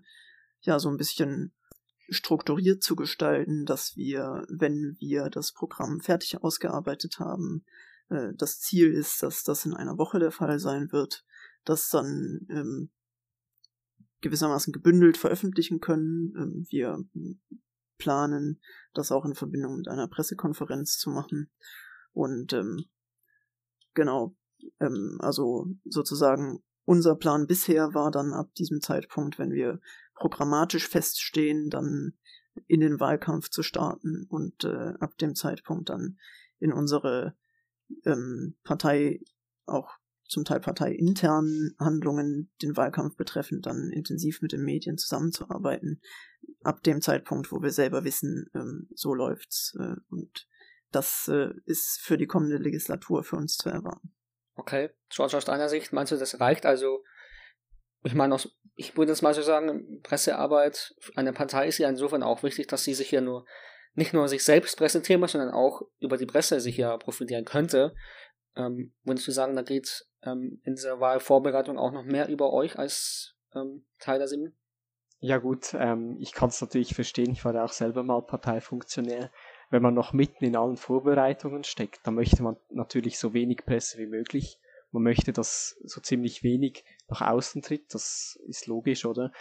ja so ein bisschen strukturiert zu gestalten, dass wir, wenn wir das Programm fertig ausgearbeitet haben, äh, das Ziel ist, dass das in einer Woche der Fall sein wird, dass dann ähm, gewissermaßen gebündelt veröffentlichen können. Ähm, wir planen, das auch in Verbindung mit einer Pressekonferenz zu machen. Und ähm, genau, ähm, also sozusagen unser Plan bisher war dann ab diesem Zeitpunkt, wenn wir programmatisch feststehen, dann in den Wahlkampf zu starten und äh, ab dem Zeitpunkt dann in unsere ähm, Partei auch zum Teil parteiinternen Handlungen den Wahlkampf betreffend dann intensiv mit den Medien zusammenzuarbeiten. Ab dem Zeitpunkt, wo wir selber wissen, ähm, so läuft's. Äh, und das äh, ist für die kommende Legislatur für uns zu erwarten. Okay, George, aus deiner Sicht meinst du, das reicht? Also, ich meine, ich würde jetzt mal so sagen, Pressearbeit einer Partei ist ja insofern auch wichtig, dass sie sich ja nur nicht nur sich selbst präsentieren muss, sondern auch über die Presse sich ja profitieren könnte. Ähm, würdest du sagen, da geht ähm, in dieser Wahlvorbereitung auch noch mehr über euch als ähm, Teil der Sieben? Ja gut, ähm, ich kann es natürlich verstehen, ich war ja auch selber mal Parteifunktionär. Wenn man noch mitten in allen Vorbereitungen steckt, dann möchte man natürlich so wenig Presse wie möglich. Man möchte, dass so ziemlich wenig nach außen tritt, das ist logisch, oder?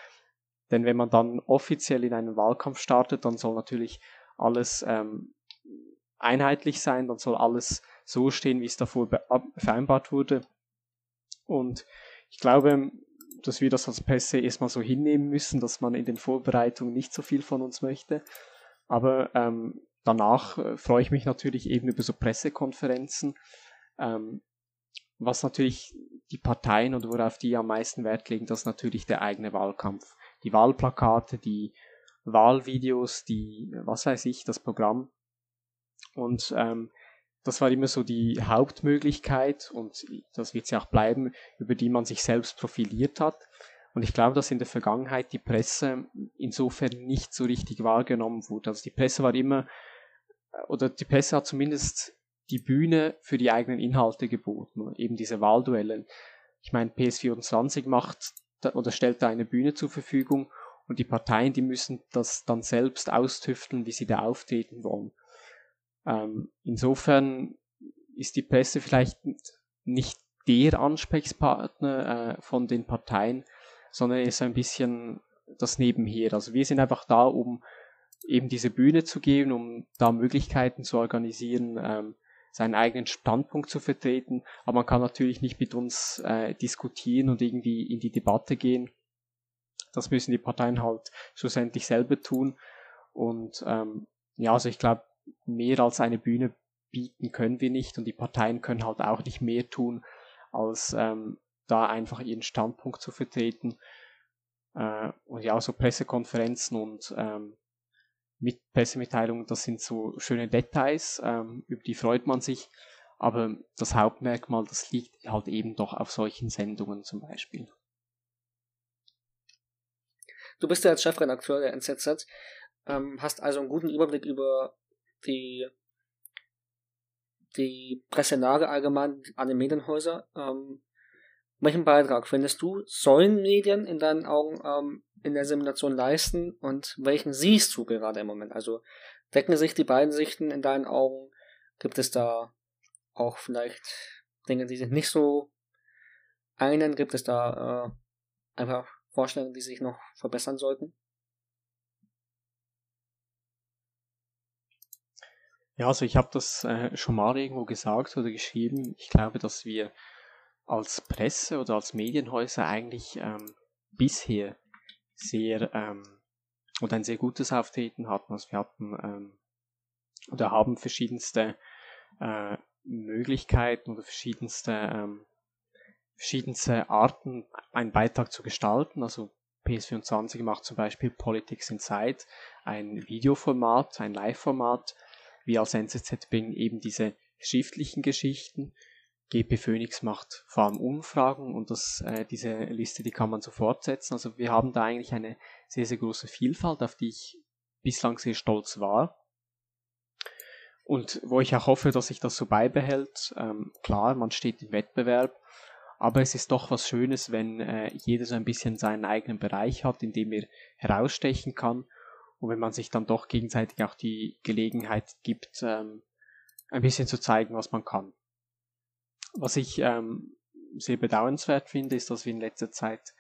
Denn wenn man dann offiziell in einen Wahlkampf startet, dann soll natürlich alles ähm, einheitlich sein, dann soll alles so stehen, wie es davor vereinbart wurde. Und ich glaube, dass wir das als Pässe erstmal so hinnehmen müssen, dass man in den Vorbereitungen nicht so viel von uns möchte. Aber ähm, danach äh, freue ich mich natürlich eben über so Pressekonferenzen, ähm, was natürlich die Parteien und worauf die am meisten Wert legen, das ist natürlich der eigene Wahlkampf. Die Wahlplakate, die Wahlvideos, die, was weiß ich, das Programm. Und ähm, das war immer so die Hauptmöglichkeit und das wird sie auch bleiben, über die man sich selbst profiliert hat. Und ich glaube, dass in der Vergangenheit die Presse insofern nicht so richtig wahrgenommen wurde. Also die Presse war immer, oder die Presse hat zumindest die Bühne für die eigenen Inhalte geboten, eben diese Wahlduellen. Ich meine, PS24 macht oder stellt da eine Bühne zur Verfügung und die Parteien, die müssen das dann selbst austüfteln, wie sie da auftreten wollen. Ähm, insofern ist die Presse vielleicht nicht der Ansprechpartner äh, von den Parteien, sondern ist ein bisschen das Nebenher. Also wir sind einfach da, um eben diese Bühne zu geben, um da Möglichkeiten zu organisieren, ähm, seinen eigenen Standpunkt zu vertreten. Aber man kann natürlich nicht mit uns äh, diskutieren und irgendwie in die Debatte gehen. Das müssen die Parteien halt schlussendlich selber tun. Und ähm, ja, also ich glaube, mehr als eine Bühne bieten können wir nicht und die Parteien können halt auch nicht mehr tun, als ähm, da einfach ihren Standpunkt zu vertreten. Äh, und ja, so Pressekonferenzen und ähm, mit Pressemitteilungen, das sind so schöne Details, ähm, über die freut man sich. Aber das Hauptmerkmal, das liegt halt eben doch auf solchen Sendungen zum Beispiel. Du bist ja als Chefredakteur der NZZ, ähm, hast also einen guten Überblick über die, die Presselage allgemein an den Medienhäusern. Ähm, welchen Beitrag findest du, sollen Medien in deinen Augen ähm, in der Simulation leisten und welchen siehst du gerade im Moment? Also decken sich die beiden Sichten in deinen Augen? Gibt es da auch vielleicht Dinge, die sich nicht so einen? Gibt es da äh, einfach Vorstellungen, die sich noch verbessern sollten? Ja, also ich habe das äh, schon mal irgendwo gesagt oder geschrieben. Ich glaube, dass wir als Presse oder als Medienhäuser eigentlich ähm, bisher sehr ähm, oder ein sehr gutes Auftreten hatten. Also wir hatten ähm, oder haben verschiedenste äh, Möglichkeiten oder verschiedenste ähm, verschiedenste Arten, einen Beitrag zu gestalten. Also PS24 macht zum Beispiel Politics Inside, ein Videoformat, ein Live-Format, wir als NZZ bringen eben diese schriftlichen Geschichten. GP Phoenix macht vor allem Umfragen und das, äh, diese Liste, die kann man so fortsetzen. Also wir haben da eigentlich eine sehr, sehr große Vielfalt, auf die ich bislang sehr stolz war. Und wo ich auch hoffe, dass sich das so beibehält. Ähm, klar, man steht im Wettbewerb, aber es ist doch was Schönes, wenn äh, jeder so ein bisschen seinen eigenen Bereich hat, in dem er herausstechen kann. Und wenn man sich dann doch gegenseitig auch die Gelegenheit gibt, ähm, ein bisschen zu zeigen, was man kann. Was ich ähm, sehr bedauernswert finde, ist, dass wir in letzter Zeit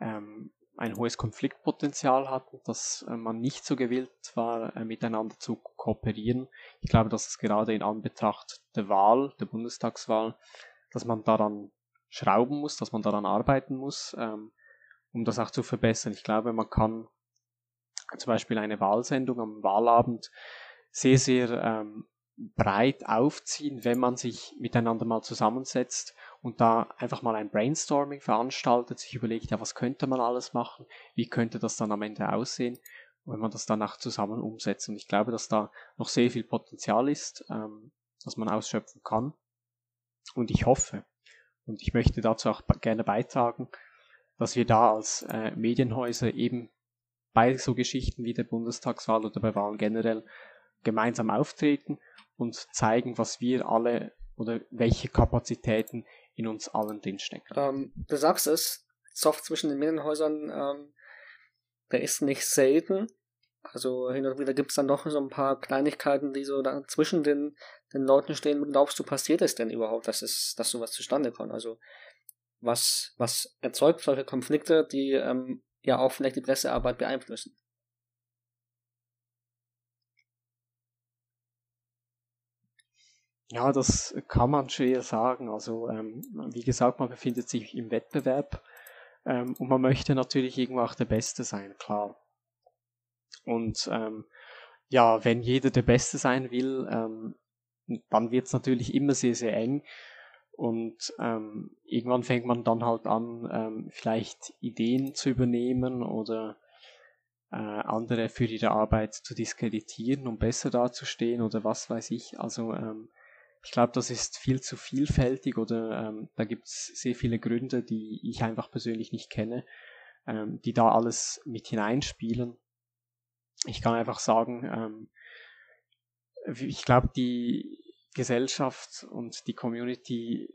ähm, ein hohes Konfliktpotenzial hatten, dass äh, man nicht so gewillt war, äh, miteinander zu kooperieren. Ich glaube, dass es gerade in Anbetracht der Wahl, der Bundestagswahl, dass man daran schrauben muss, dass man daran arbeiten muss, ähm, um das auch zu verbessern. Ich glaube, man kann zum Beispiel eine Wahlsendung am Wahlabend sehr, sehr ähm, breit aufziehen, wenn man sich miteinander mal zusammensetzt und da einfach mal ein Brainstorming veranstaltet, sich überlegt, ja, was könnte man alles machen, wie könnte das dann am Ende aussehen, wenn man das danach zusammen umsetzt. Und ich glaube, dass da noch sehr viel Potenzial ist, ähm, das man ausschöpfen kann. Und ich hoffe, und ich möchte dazu auch gerne beitragen, dass wir da als äh, Medienhäuser eben bei so Geschichten wie der Bundestagswahl oder bei Wahlen generell gemeinsam auftreten und zeigen, was wir alle oder welche Kapazitäten in uns allen drinstecken. Ähm, du sagst es, Soft zwischen den Medienhäusern, ähm, der ist nicht selten. Also hin und wieder gibt es dann doch so ein paar Kleinigkeiten, die so da zwischen den, den Leuten stehen. Glaubst du, passiert es denn überhaupt, dass es, dass sowas zustande kommt? Also was, was erzeugt solche Konflikte, die ähm, ja auch vielleicht die Pressearbeit beeinflussen? Ja, das kann man schwer sagen. Also, ähm, wie gesagt, man befindet sich im Wettbewerb ähm, und man möchte natürlich irgendwo auch der Beste sein, klar. Und ähm, ja, wenn jeder der Beste sein will, ähm, dann wird es natürlich immer sehr, sehr eng. Und ähm, irgendwann fängt man dann halt an, ähm, vielleicht Ideen zu übernehmen oder äh, andere für ihre Arbeit zu diskreditieren, um besser dazustehen oder was weiß ich. Also ähm, ich glaube, das ist viel zu vielfältig oder ähm, da gibt es sehr viele Gründe, die ich einfach persönlich nicht kenne, ähm, die da alles mit hineinspielen. Ich kann einfach sagen, ähm, ich glaube, die Gesellschaft und die Community,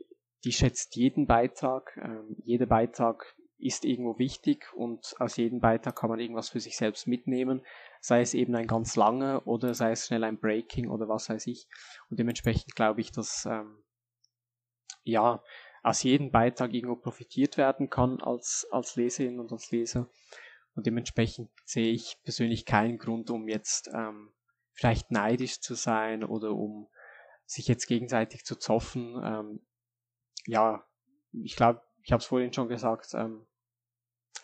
die schätzt jeden Beitrag. Ähm, jeder Beitrag ist irgendwo wichtig und aus jedem Beitrag kann man irgendwas für sich selbst mitnehmen sei es eben ein ganz langer oder sei es schnell ein Breaking oder was weiß ich. Und dementsprechend glaube ich, dass ähm, ja aus jedem Beitrag irgendwo profitiert werden kann als, als Leserin und als Leser. Und dementsprechend sehe ich persönlich keinen Grund, um jetzt ähm, vielleicht neidisch zu sein oder um sich jetzt gegenseitig zu zoffen. Ähm, ja, ich glaube, ich habe es vorhin schon gesagt, ähm,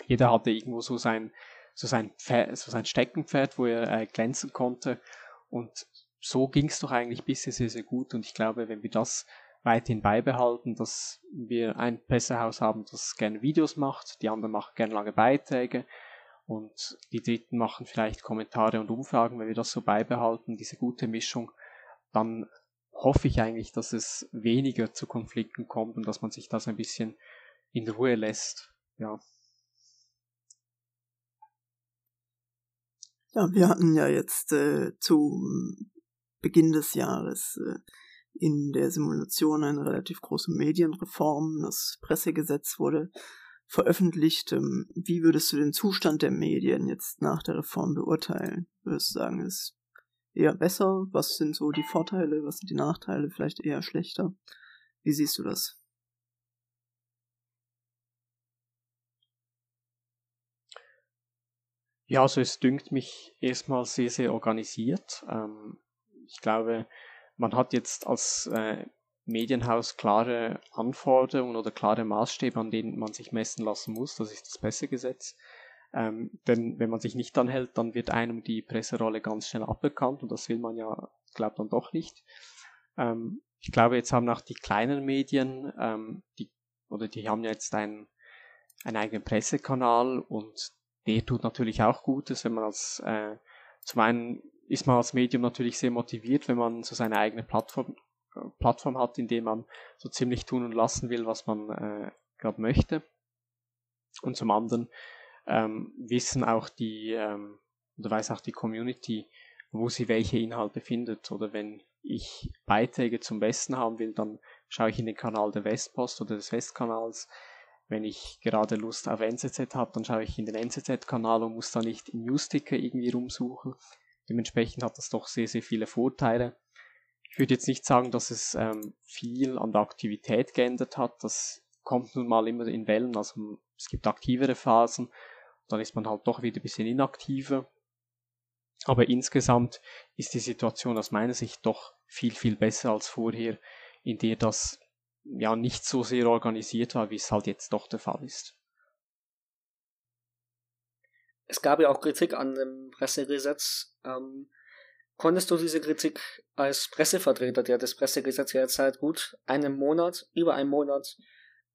jeder hatte irgendwo so sein, so sein, Pferd, so sein Steckenpferd, wo er äh, glänzen konnte. Und so ging es doch eigentlich bisher sehr, sehr gut. Und ich glaube, wenn wir das weiterhin beibehalten, dass wir ein Pressehaus haben, das gerne Videos macht, die anderen machen gerne lange Beiträge und die Dritten machen vielleicht Kommentare und Umfragen, wenn wir das so beibehalten, diese gute Mischung, dann hoffe ich eigentlich, dass es weniger zu Konflikten kommt und dass man sich das ein bisschen in Ruhe lässt. Ja. Ja, wir hatten ja jetzt äh, zu Beginn des Jahres äh, in der Simulation eine relativ große Medienreform. Das Pressegesetz wurde veröffentlicht. Ähm, wie würdest du den Zustand der Medien jetzt nach der Reform beurteilen? Würdest du sagen, ist eher besser? Was sind so die Vorteile? Was sind die Nachteile? Vielleicht eher schlechter? Wie siehst du das? Ja, also es dünkt mich erstmal sehr, sehr organisiert. Ähm, ich glaube, man hat jetzt als äh, Medienhaus klare Anforderungen oder klare Maßstäbe, an denen man sich messen lassen muss. Das ist das Pressegesetz. Ähm, denn wenn man sich nicht anhält, dann wird einem die Presserolle ganz schnell aberkannt und das will man ja, glaubt man doch nicht. Ähm, ich glaube, jetzt haben auch die kleinen Medien, ähm, die, oder die haben jetzt einen, einen eigenen Pressekanal und der tut natürlich auch Gutes, wenn man als, äh, zum einen ist man als Medium natürlich sehr motiviert, wenn man so seine eigene Plattform Plattform hat, in dem man so ziemlich tun und lassen will, was man äh, gerade möchte. Und zum anderen ähm, wissen auch die, ähm, oder weiß auch die Community, wo sie welche Inhalte findet. Oder wenn ich Beiträge zum Westen haben will, dann schaue ich in den Kanal der Westpost oder des Westkanals. Wenn ich gerade Lust auf NZZ habe, dann schaue ich in den NZZ-Kanal und muss da nicht im Newsticker irgendwie rumsuchen. Dementsprechend hat das doch sehr, sehr viele Vorteile. Ich würde jetzt nicht sagen, dass es ähm, viel an der Aktivität geändert hat. Das kommt nun mal immer in Wellen. Also es gibt aktivere Phasen, dann ist man halt doch wieder ein bisschen inaktiver. Aber insgesamt ist die Situation aus meiner Sicht doch viel, viel besser als vorher, in der das ja nicht so sehr organisiert war, wie es halt jetzt doch der Fall ist. Es gab ja auch Kritik an dem Pressegesetz. Ähm, konntest du diese Kritik als Pressevertreter, der das Pressegesetz ja jetzt seit gut einem Monat, über einem Monat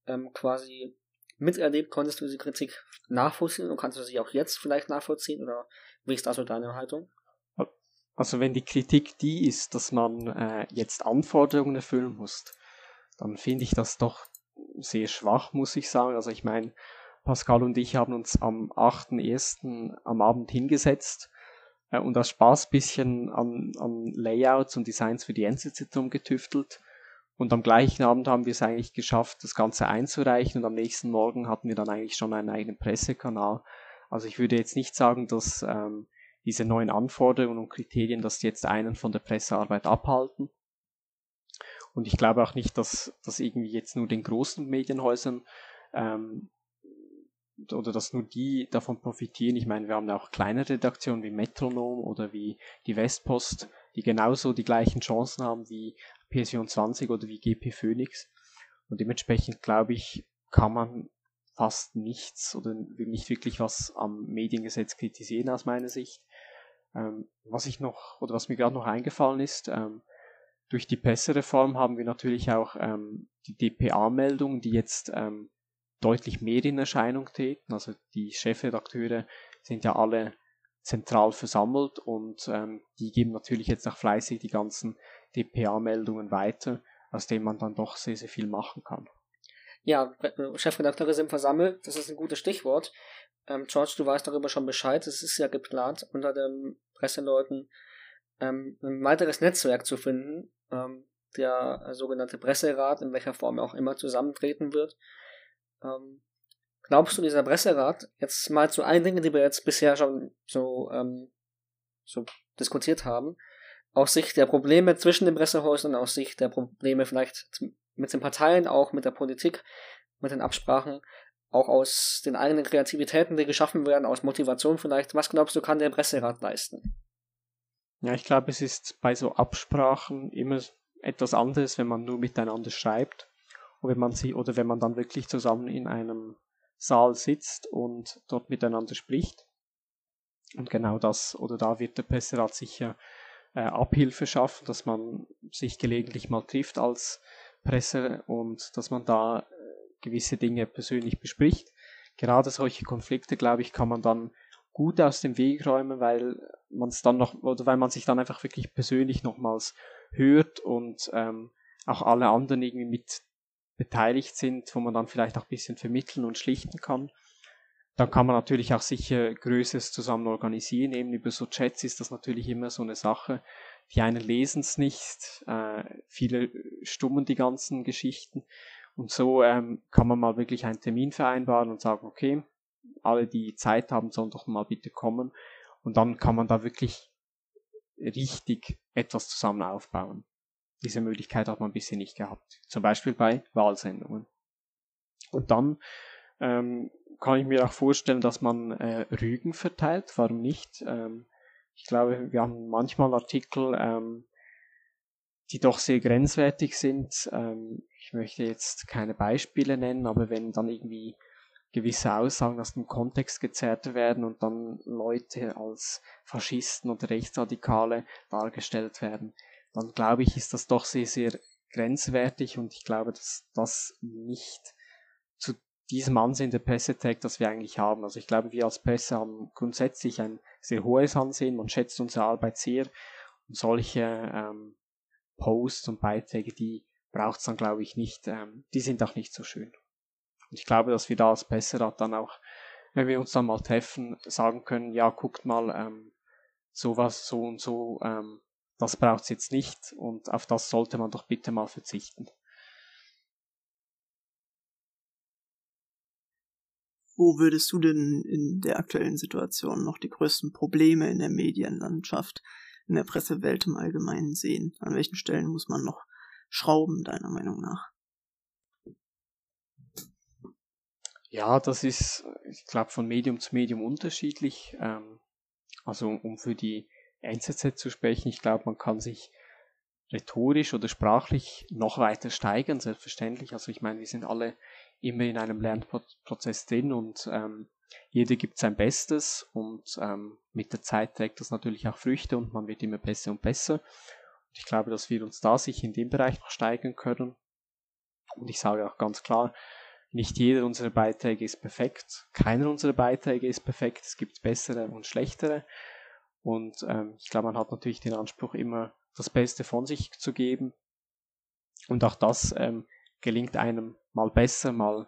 ähm, quasi miterlebt, konntest du diese Kritik nachvollziehen und kannst du sie auch jetzt vielleicht nachvollziehen oder wie ist also deine Haltung? Also wenn die Kritik die ist, dass man äh, jetzt Anforderungen erfüllen muss, dann finde ich das doch sehr schwach, muss ich sagen. Also ich meine, Pascal und ich haben uns am 8.1. am Abend hingesetzt äh, und das Spaß bisschen an, an Layouts und Designs für die NCZ getüftelt. Und am gleichen Abend haben wir es eigentlich geschafft, das Ganze einzureichen und am nächsten Morgen hatten wir dann eigentlich schon einen eigenen Pressekanal. Also ich würde jetzt nicht sagen, dass ähm, diese neuen Anforderungen und Kriterien, die jetzt einen von der Pressearbeit abhalten. Und ich glaube auch nicht, dass das irgendwie jetzt nur den großen Medienhäusern ähm, oder dass nur die davon profitieren. Ich meine, wir haben auch kleine Redaktionen wie Metronom oder wie die Westpost, die genauso die gleichen Chancen haben wie PS24 oder wie GP Phoenix. Und dementsprechend glaube ich, kann man fast nichts oder nicht wirklich was am Mediengesetz kritisieren aus meiner Sicht. Ähm, was ich noch oder was mir gerade noch eingefallen ist, ähm, durch die Pressereform haben wir natürlich auch ähm, die DPA-Meldungen, die jetzt ähm, deutlich mehr in Erscheinung treten. Also die Chefredakteure sind ja alle zentral versammelt und ähm, die geben natürlich jetzt auch fleißig die ganzen DPA-Meldungen weiter, aus denen man dann doch sehr, sehr viel machen kann. Ja, Chefredakteure sind versammelt, das ist ein gutes Stichwort. Ähm, George, du weißt darüber schon Bescheid, es ist ja geplant, unter den Presseleuten ähm, ein weiteres Netzwerk zu finden, ähm, der sogenannte Presserat, in welcher Form er auch immer zusammentreten wird. Ähm, glaubst du, dieser Presserat, jetzt mal zu allen Dingen, die wir jetzt bisher schon so, ähm, so diskutiert haben, aus Sicht der Probleme zwischen den Pressehäusern, aus Sicht der Probleme vielleicht mit den Parteien, auch mit der Politik, mit den Absprachen, auch aus den eigenen Kreativitäten, die geschaffen werden, aus Motivation vielleicht. Was glaubst du, kann der Presserat leisten? Ja, ich glaube, es ist bei so Absprachen immer etwas anderes, wenn man nur miteinander schreibt und wenn man sie oder wenn man dann wirklich zusammen in einem Saal sitzt und dort miteinander spricht. Und genau das oder da wird der Presserat sicher äh, Abhilfe schaffen, dass man sich gelegentlich mal trifft als Presse und dass man da äh, gewisse Dinge persönlich bespricht. Gerade solche Konflikte, glaube ich, kann man dann gut aus dem Weg räumen, weil man es dann noch oder weil man sich dann einfach wirklich persönlich nochmals hört und ähm, auch alle anderen irgendwie mit beteiligt sind, wo man dann vielleicht auch ein bisschen vermitteln und schlichten kann. Dann kann man natürlich auch sicher Größeres zusammen organisieren. Eben über so Chats ist das natürlich immer so eine Sache. Die einen lesen es nicht, äh, viele stummen die ganzen Geschichten. Und so ähm, kann man mal wirklich einen Termin vereinbaren und sagen, okay, alle, die Zeit haben, sollen doch mal bitte kommen. Und dann kann man da wirklich richtig etwas zusammen aufbauen. Diese Möglichkeit hat man bisher nicht gehabt. Zum Beispiel bei Wahlsendungen. Und dann ähm, kann ich mir auch vorstellen, dass man äh, Rügen verteilt. Warum nicht? Ähm, ich glaube, wir haben manchmal Artikel, ähm, die doch sehr grenzwertig sind. Ähm, ich möchte jetzt keine Beispiele nennen, aber wenn dann irgendwie gewisse Aussagen aus dem Kontext gezerrt werden und dann Leute als Faschisten oder Rechtsradikale dargestellt werden, dann glaube ich, ist das doch sehr, sehr grenzwertig und ich glaube, dass das nicht zu diesem Ansehen der Presse trägt, das wir eigentlich haben. Also ich glaube, wir als Presse haben grundsätzlich ein sehr hohes Ansehen, man schätzt unsere Arbeit sehr und solche ähm, Posts und Beiträge, die braucht es dann, glaube ich, nicht. Ähm, die sind auch nicht so schön. Und ich glaube, dass wir da als Besserat dann auch, wenn wir uns dann mal treffen, sagen können, ja, guckt mal, ähm, sowas so und so, ähm, das braucht es jetzt nicht und auf das sollte man doch bitte mal verzichten. Wo würdest du denn in der aktuellen Situation noch die größten Probleme in der Medienlandschaft, in der Pressewelt im Allgemeinen sehen? An welchen Stellen muss man noch schrauben, deiner Meinung nach? Ja, das ist, ich glaube, von Medium zu Medium unterschiedlich. Ähm, also um für die NZZ zu sprechen, ich glaube, man kann sich rhetorisch oder sprachlich noch weiter steigern, selbstverständlich. Also ich meine, wir sind alle immer in einem Lernprozess drin und ähm, jeder gibt sein Bestes und ähm, mit der Zeit trägt das natürlich auch Früchte und man wird immer besser und besser. Und ich glaube, dass wir uns da sich in dem Bereich noch steigern können. Und ich sage auch ganz klar, nicht jeder unserer Beiträge ist perfekt. Keiner unserer Beiträge ist perfekt. Es gibt bessere und schlechtere. Und ähm, ich glaube, man hat natürlich den Anspruch, immer das Beste von sich zu geben. Und auch das ähm, gelingt einem mal besser, mal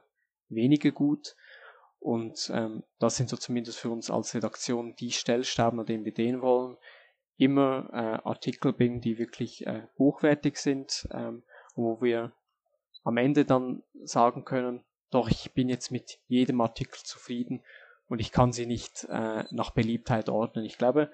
weniger gut. Und ähm, das sind so zumindest für uns als Redaktion die Stellschrauben, an denen wir gehen wollen. Immer äh, Artikel bringen, die wirklich äh, hochwertig sind, ähm, wo wir am Ende dann sagen können, doch ich bin jetzt mit jedem Artikel zufrieden und ich kann sie nicht äh, nach Beliebtheit ordnen. Ich glaube,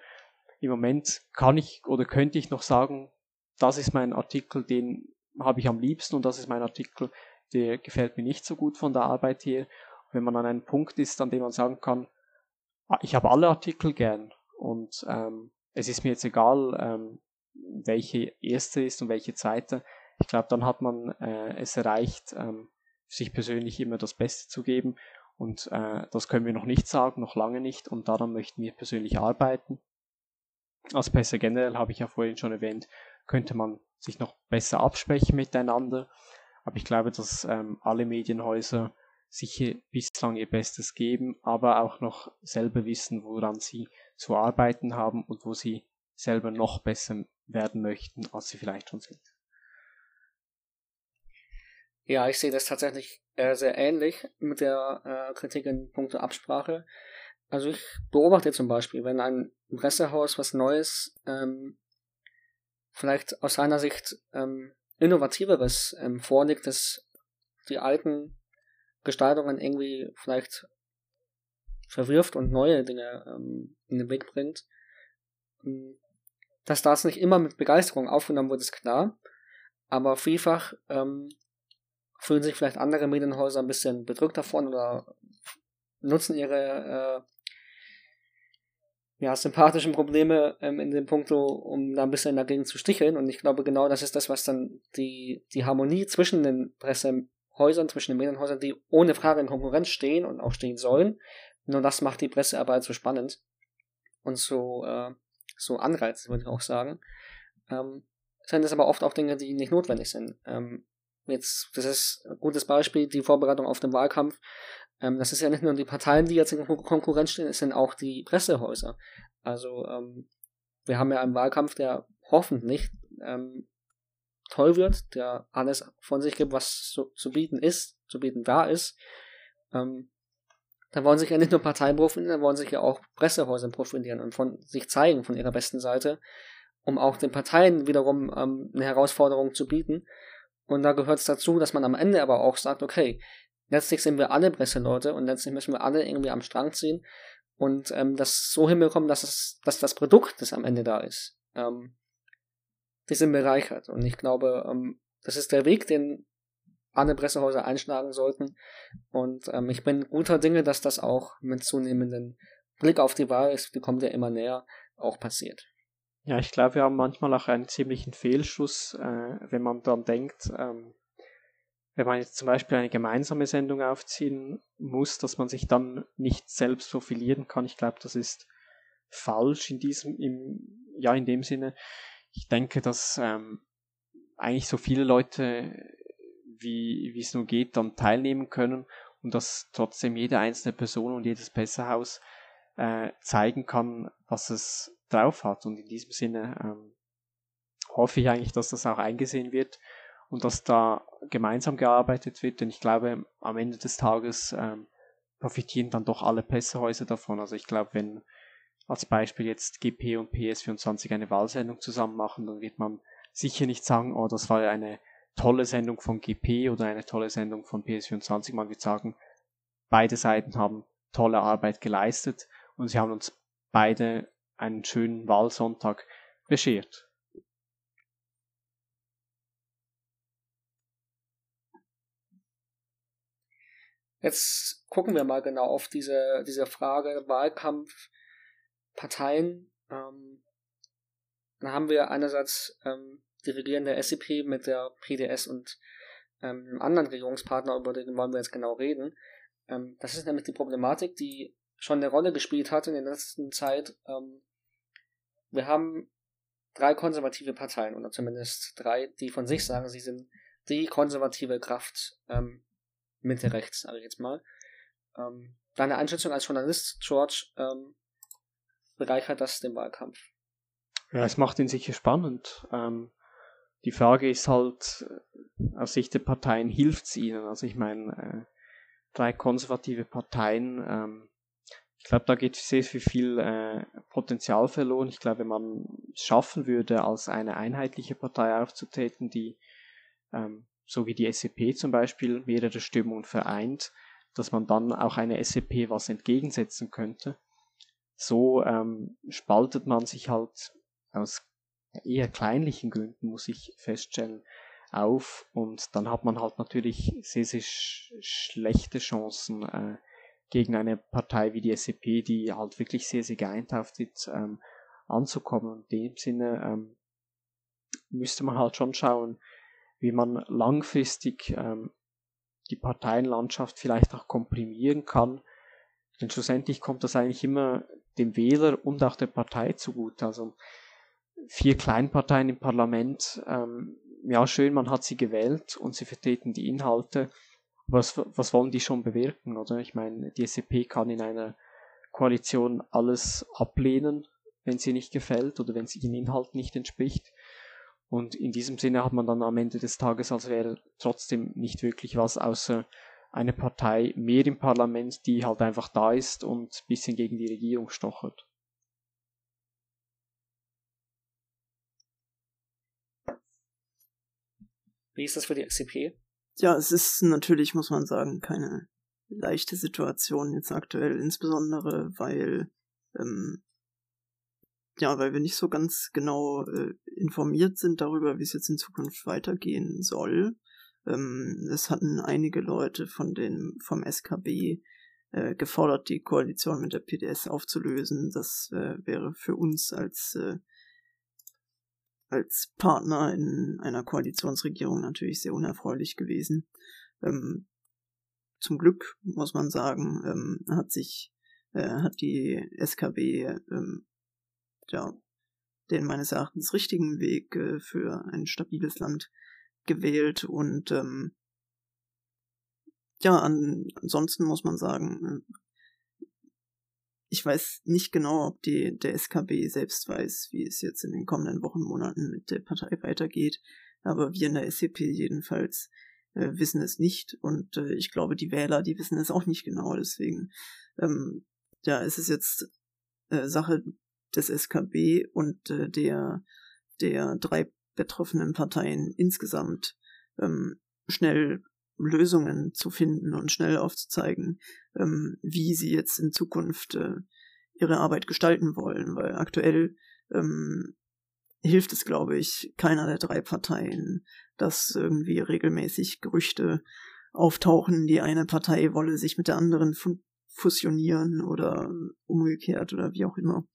im Moment kann ich oder könnte ich noch sagen, das ist mein Artikel, den habe ich am liebsten und das ist mein Artikel, der gefällt mir nicht so gut von der Arbeit her. Wenn man an einem Punkt ist, an dem man sagen kann, ah, ich habe alle Artikel gern und ähm, es ist mir jetzt egal, ähm, welche erste ist und welche zweite. Ich glaube, dann hat man äh, es erreicht, ähm, sich persönlich immer das Beste zu geben. Und äh, das können wir noch nicht sagen, noch lange nicht. Und daran möchten wir persönlich arbeiten. Als Pässe generell habe ich ja vorhin schon erwähnt, könnte man sich noch besser absprechen miteinander. Aber ich glaube, dass ähm, alle Medienhäuser sicher bislang ihr Bestes geben, aber auch noch selber wissen, woran sie zu arbeiten haben und wo sie selber noch besser werden möchten, als sie vielleicht schon sind. Ja, ich sehe das tatsächlich äh, sehr ähnlich mit der äh, Kritik in puncto Absprache. Also ich beobachte zum Beispiel, wenn ein Pressehaus was Neues, ähm, vielleicht aus seiner Sicht ähm, innovativeres ähm, vorlegt, das die alten Gestaltungen irgendwie vielleicht verwirft und neue Dinge ähm, in den Weg bringt. Ähm, dass das nicht immer mit Begeisterung aufgenommen wird, ist klar. Aber vielfach ähm, fühlen sich vielleicht andere Medienhäuser ein bisschen bedrückt davon oder nutzen ihre äh, ja, sympathischen Probleme ähm, in dem Punkt, um da ein bisschen dagegen zu sticheln. Und ich glaube, genau das ist das, was dann die, die Harmonie zwischen den Pressehäusern, zwischen den Medienhäusern, die ohne Frage in Konkurrenz stehen und auch stehen sollen. Nur das macht die Pressearbeit so spannend und so, äh, so anreizend, würde ich auch sagen. Ähm, sind es aber oft auch Dinge, die nicht notwendig sind. Ähm, Jetzt, das ist ein gutes Beispiel, die Vorbereitung auf den Wahlkampf. Ähm, das ist ja nicht nur die Parteien, die jetzt in Konkurrenz stehen, es sind auch die Pressehäuser. Also ähm, wir haben ja einen Wahlkampf, der hoffentlich ähm, toll wird, der alles von sich gibt, was so, zu bieten ist, zu bieten da ist. Ähm, da wollen sich ja nicht nur Parteien profilieren, da wollen sich ja auch Pressehäuser profilieren und von sich zeigen von ihrer besten Seite, um auch den Parteien wiederum ähm, eine Herausforderung zu bieten. Und da gehört es dazu, dass man am Ende aber auch sagt, okay, letztlich sind wir alle Presseleute und letztlich müssen wir alle irgendwie am Strang ziehen und ähm, das so hinbekommen, dass, es, dass das Produkt, das am Ende da ist, ähm, die sind bereichert. Und ich glaube, ähm, das ist der Weg, den alle Pressehäuser einschlagen sollten. Und ähm, ich bin guter Dinge, dass das auch mit zunehmendem Blick auf die Wahl, die kommt ja immer näher, auch passiert. Ja, ich glaube, wir haben manchmal auch einen ziemlichen Fehlschuss, äh, wenn man dann denkt, ähm, wenn man jetzt zum Beispiel eine gemeinsame Sendung aufziehen muss, dass man sich dann nicht selbst profilieren kann. Ich glaube, das ist falsch in diesem, im, ja, in dem Sinne. Ich denke, dass ähm, eigentlich so viele Leute, wie, wie es nur geht, dann teilnehmen können und dass trotzdem jede einzelne Person und jedes Pressehaus äh, zeigen kann, was es drauf hat. Und in diesem Sinne ähm, hoffe ich eigentlich, dass das auch eingesehen wird und dass da gemeinsam gearbeitet wird, denn ich glaube, am Ende des Tages ähm, profitieren dann doch alle Pressehäuser davon. Also ich glaube, wenn als Beispiel jetzt GP und PS24 eine Wahlsendung zusammen machen, dann wird man sicher nicht sagen, oh, das war eine tolle Sendung von GP oder eine tolle Sendung von PS24. Man wird sagen, beide Seiten haben tolle Arbeit geleistet und sie haben uns beide einen schönen Wahlsonntag beschert. Jetzt gucken wir mal genau auf diese, diese Frage Wahlkampf, Parteien. Ähm, dann haben wir einerseits ähm, die regierende SEP mit der PDS und ähm, einem anderen Regierungspartner, über den wollen wir jetzt genau reden. Ähm, das ist nämlich die Problematik, die schon eine Rolle gespielt hat in der letzten Zeit. Ähm, wir haben drei konservative Parteien, oder zumindest drei, die von sich sagen, sie sind die konservative Kraft ähm, Mitte rechts, sage ich jetzt mal. Ähm, deine Einschätzung als Journalist, George, ähm, bereichert das den Wahlkampf? Ja, es macht ihn sicher spannend. Ähm, die Frage ist halt, äh, aus Sicht der Parteien hilft es ihnen? Also ich meine, äh, drei konservative Parteien, ähm, ich glaube, da geht sehr, sehr viel äh, Potenzial verloren. Ich glaube, wenn man es schaffen würde, als eine einheitliche Partei aufzutreten, die ähm, so wie die SEP zum Beispiel mehrere Stimmungen vereint, dass man dann auch eine SEP was entgegensetzen könnte. So ähm, spaltet man sich halt aus eher kleinlichen Gründen, muss ich feststellen, auf und dann hat man halt natürlich sehr, sehr sch schlechte Chancen äh, gegen eine Partei wie die SEP, die halt wirklich sehr, sehr geeint auftritt, ähm, anzukommen. In dem Sinne ähm, müsste man halt schon schauen, wie man langfristig ähm, die Parteienlandschaft vielleicht auch komprimieren kann. Denn schlussendlich kommt das eigentlich immer dem Wähler und auch der Partei zugute. Also vier Kleinparteien im Parlament, ähm, ja schön, man hat sie gewählt und sie vertreten die Inhalte. Was, was wollen die schon bewirken, oder? Ich meine, die SEP kann in einer Koalition alles ablehnen, wenn sie nicht gefällt oder wenn sie den Inhalten nicht entspricht. Und in diesem Sinne hat man dann am Ende des Tages als wäre trotzdem nicht wirklich was, außer eine Partei mehr im Parlament, die halt einfach da ist und ein bisschen gegen die Regierung stochert. Wie ist das für die FCP? Ja, es ist natürlich, muss man sagen, keine leichte Situation jetzt aktuell, insbesondere weil ähm, ja, weil wir nicht so ganz genau äh, informiert sind darüber, wie es jetzt in Zukunft weitergehen soll. Ähm, es hatten einige Leute von den, vom SKB äh, gefordert, die Koalition mit der PDS aufzulösen. Das äh, wäre für uns als, äh, als Partner in einer Koalitionsregierung natürlich sehr unerfreulich gewesen. Ähm, zum Glück, muss man sagen, ähm, hat sich äh, hat die SKB ähm, ja, den meines Erachtens richtigen Weg äh, für ein stabiles Land gewählt und ähm, ja, an, ansonsten muss man sagen, äh, ich weiß nicht genau, ob die, der SKB selbst weiß, wie es jetzt in den kommenden Wochen, Monaten mit der Partei weitergeht, aber wir in der SCP jedenfalls äh, wissen es nicht. Und äh, ich glaube, die Wähler, die wissen es auch nicht genau, deswegen ähm, ja, es ist jetzt äh, Sache des SKB und äh, der, der drei betroffenen Parteien insgesamt ähm, schnell Lösungen zu finden und schnell aufzuzeigen, ähm, wie sie jetzt in Zukunft äh, ihre Arbeit gestalten wollen, weil aktuell ähm, hilft es, glaube ich, keiner der drei Parteien, dass irgendwie regelmäßig Gerüchte auftauchen, die eine Partei wolle sich mit der anderen fusionieren oder umgekehrt oder wie auch immer.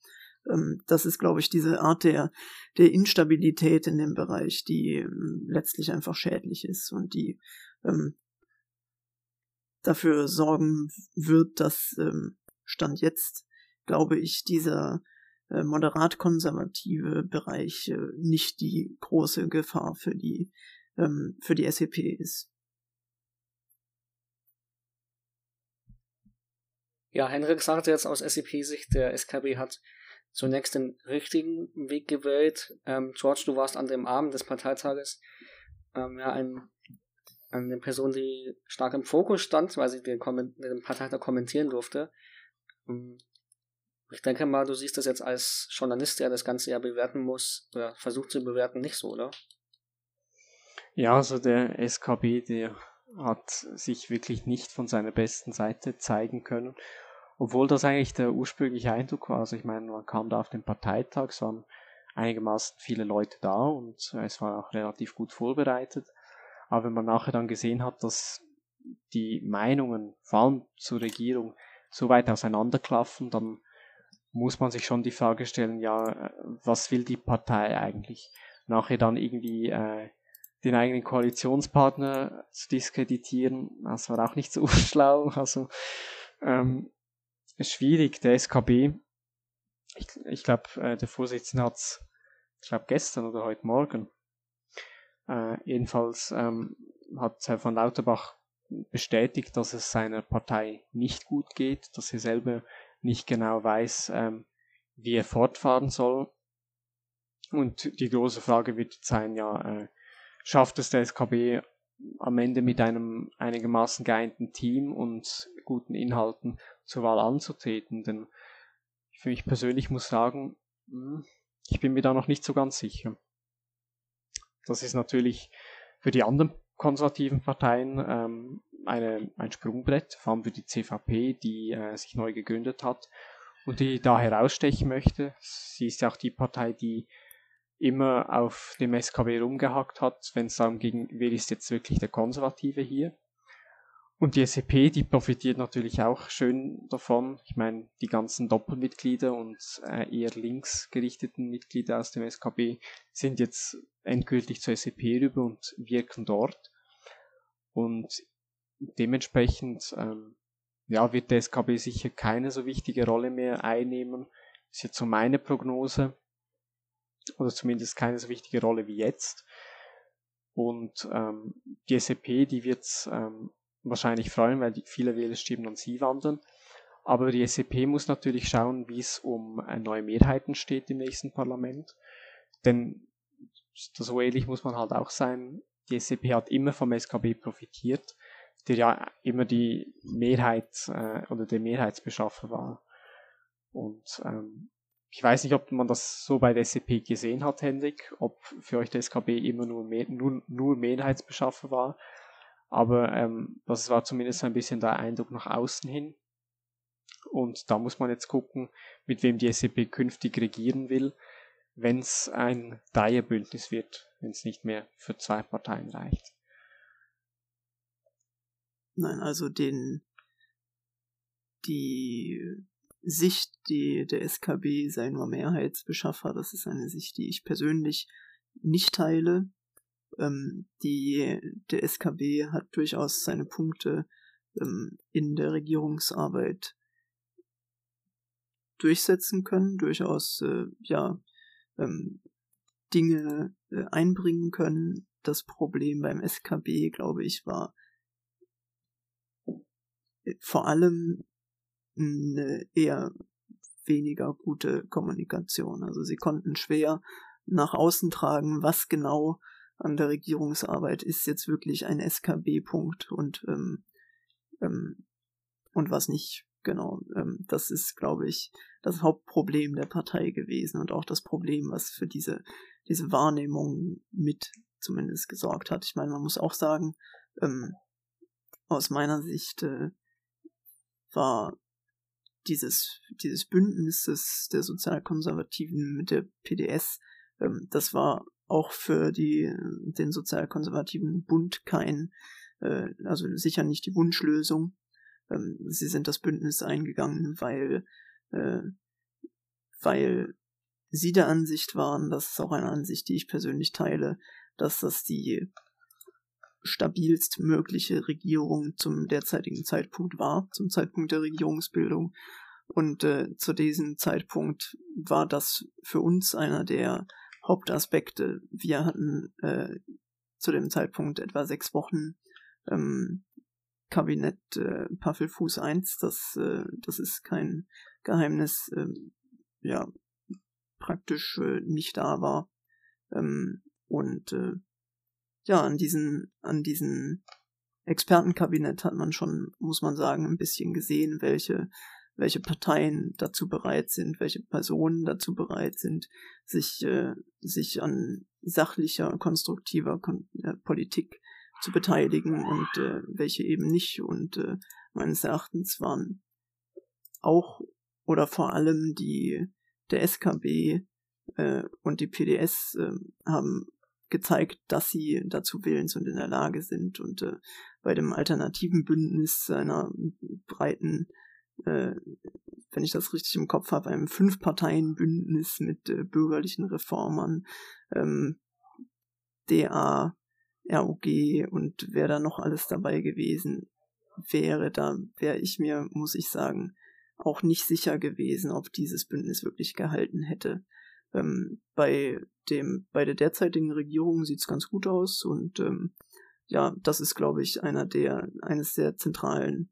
Ähm, das ist, glaube ich, diese Art der, der Instabilität in dem Bereich, die ähm, letztlich einfach schädlich ist und die ähm, dafür sorgen wird, dass ähm, Stand jetzt, glaube ich, dieser äh, moderat konservative Bereich äh, nicht die große Gefahr für die ähm, für die SEP ist. Ja, Henrik sagte jetzt aus SEP-Sicht, der SKB hat zunächst den richtigen Weg gewählt. Ähm, George, du warst an dem Abend des Parteitages ähm, ja, ein, eine Person, die stark im Fokus stand, weil sie den, den Parteitag kommentieren durfte. Ähm, ich denke mal, du siehst das jetzt als Journalist, der das Ganze ja bewerten muss, oder versucht zu bewerten, nicht so, oder? Ja, also der SKB, der hat sich wirklich nicht von seiner besten Seite zeigen können. Obwohl das eigentlich der ursprüngliche Eindruck war. Also ich meine, man kam da auf den Parteitag, es waren einigermaßen viele Leute da und es war auch relativ gut vorbereitet. Aber wenn man nachher dann gesehen hat, dass die Meinungen, vor allem zur Regierung, so weit auseinanderklaffen, dann muss man sich schon die Frage stellen, ja, was will die Partei eigentlich? Nachher dann irgendwie äh, den eigenen Koalitionspartner zu diskreditieren, das war auch nicht so schlau. Also ähm, schwierig, der SKB. Ich, ich glaube, äh, der Vorsitzende hat es, ich glaube, gestern oder heute Morgen. Äh, jedenfalls ähm, hat Herr von Lauterbach bestätigt, dass es seiner Partei nicht gut geht, dass er selber nicht genau weiß, ähm, wie er fortfahren soll. Und die große Frage wird sein, ja, äh, schafft es der SKB am Ende mit einem einigermaßen geeinten Team und guten Inhalten zur Wahl anzutreten? Denn für mich persönlich muss sagen, hm, ich bin mir da noch nicht so ganz sicher. Das ist natürlich für die anderen konservativen Parteien ähm, eine, ein Sprungbrett, vor allem für die CVP, die äh, sich neu gegründet hat und die da herausstechen möchte. Sie ist ja auch die Partei, die immer auf dem SKW rumgehackt hat, wenn es darum ging, wer ist jetzt wirklich der Konservative hier. Und die SEP, die profitiert natürlich auch schön davon. Ich meine, die ganzen Doppelmitglieder und äh, eher links gerichteten Mitglieder aus dem SKB sind jetzt endgültig zur SEP rüber und wirken dort. Und dementsprechend ähm, ja, wird der SKB sicher keine so wichtige Rolle mehr einnehmen. Ist jetzt so meine Prognose oder zumindest keine so wichtige Rolle wie jetzt. Und ähm, die SEP, die wird ähm, wahrscheinlich freuen, weil die, viele Wählerstimmen an sie wandern. Aber die SEP muss natürlich schauen, wie es um äh, neue Mehrheiten steht im nächsten Parlament. Denn so ehrlich muss man halt auch sein, die SEP hat immer vom SKB profitiert, der ja immer die Mehrheit äh, oder der Mehrheitsbeschaffer war. Und ähm, ich weiß nicht, ob man das so bei der SCP gesehen hat, Hendrik, ob für euch der SKB immer nur, mehr, nur, nur Mehrheitsbeschaffer war. Aber ähm, das war zumindest ein bisschen der Eindruck nach außen hin. Und da muss man jetzt gucken, mit wem die SCP künftig regieren will, wenn es ein Dreierbündnis wird, wenn es nicht mehr für zwei Parteien reicht. Nein, also den die Sicht, die der SKB sei nur Mehrheitsbeschaffer, das ist eine Sicht, die ich persönlich nicht teile. Ähm, die, der SKB hat durchaus seine Punkte ähm, in der Regierungsarbeit durchsetzen können, durchaus äh, ja ähm, Dinge äh, einbringen können. Das Problem beim SKB, glaube ich, war äh, vor allem eine eher weniger gute Kommunikation. Also sie konnten schwer nach außen tragen, was genau an der Regierungsarbeit ist jetzt wirklich ein SKB-Punkt und ähm, ähm, und was nicht. Genau, ähm, das ist, glaube ich, das Hauptproblem der Partei gewesen und auch das Problem, was für diese diese Wahrnehmung mit zumindest gesorgt hat. Ich meine, man muss auch sagen, ähm, aus meiner Sicht äh, war dieses, dieses Bündnis des, der Sozialkonservativen mit der PDS, ähm, das war auch für die, den sozialkonservativen Bund kein, äh, also sicher nicht die Wunschlösung. Ähm, sie sind das Bündnis eingegangen, weil, äh, weil sie der Ansicht waren, das ist auch eine Ansicht, die ich persönlich teile, dass das die stabilst mögliche Regierung zum derzeitigen Zeitpunkt war, zum Zeitpunkt der Regierungsbildung. Und äh, zu diesem Zeitpunkt war das für uns einer der Hauptaspekte. Wir hatten äh, zu dem Zeitpunkt etwa sechs Wochen ähm, Kabinett äh, Paffelfuß 1. Das, äh, das ist kein Geheimnis. Äh, ja, praktisch äh, nicht da war. Ähm, und äh, ja, an diesen, an diesen Expertenkabinett hat man schon, muss man sagen, ein bisschen gesehen, welche, welche Parteien dazu bereit sind, welche Personen dazu bereit sind, sich, äh, sich an sachlicher, konstruktiver Kon äh, Politik zu beteiligen und äh, welche eben nicht. Und äh, meines Erachtens waren auch oder vor allem die der SKB äh, und die PDS äh, haben gezeigt, dass sie dazu willens und in der Lage sind. Und äh, bei dem alternativen Bündnis einer breiten, äh, wenn ich das richtig im Kopf habe, einem Fünf-Parteien-Bündnis mit äh, bürgerlichen Reformern, ähm, DA, ROG und wer da noch alles dabei gewesen wäre, da wäre ich mir, muss ich sagen, auch nicht sicher gewesen, ob dieses Bündnis wirklich gehalten hätte. Ähm, bei dem, bei der derzeitigen Regierung sieht es ganz gut aus und ähm, ja, das ist, glaube ich, einer der, eines der zentralen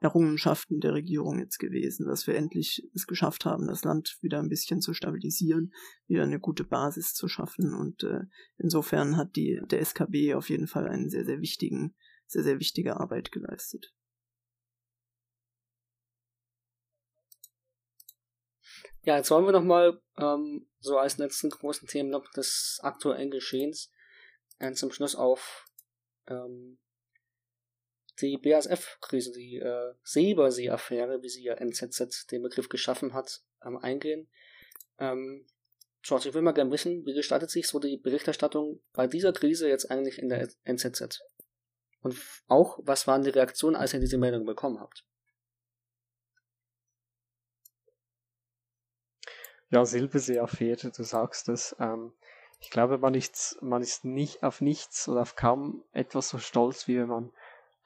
Errungenschaften der Regierung jetzt gewesen, dass wir endlich es geschafft haben, das Land wieder ein bisschen zu stabilisieren, wieder eine gute Basis zu schaffen und äh, insofern hat die der SKB auf jeden Fall einen sehr sehr wichtigen, sehr sehr wichtige Arbeit geleistet. Ja, jetzt wollen wir nochmal ähm, so als letzten großen Themenblock des aktuellen Geschehens äh, zum Schluss auf ähm, die BASF-Krise, die äh, Silbersee-Affäre, wie sie ja NZZ den Begriff geschaffen hat, ähm, eingehen. Ähm, George, ich will mal gerne wissen, wie gestaltet sich so die Berichterstattung bei dieser Krise jetzt eigentlich in der NZZ? Und auch, was waren die Reaktionen, als ihr diese Meldung bekommen habt? Ja, Silbersee-Affäre, du sagst es. Ähm, ich glaube, man ist, man ist nicht auf nichts oder auf kaum etwas so stolz, wie wenn man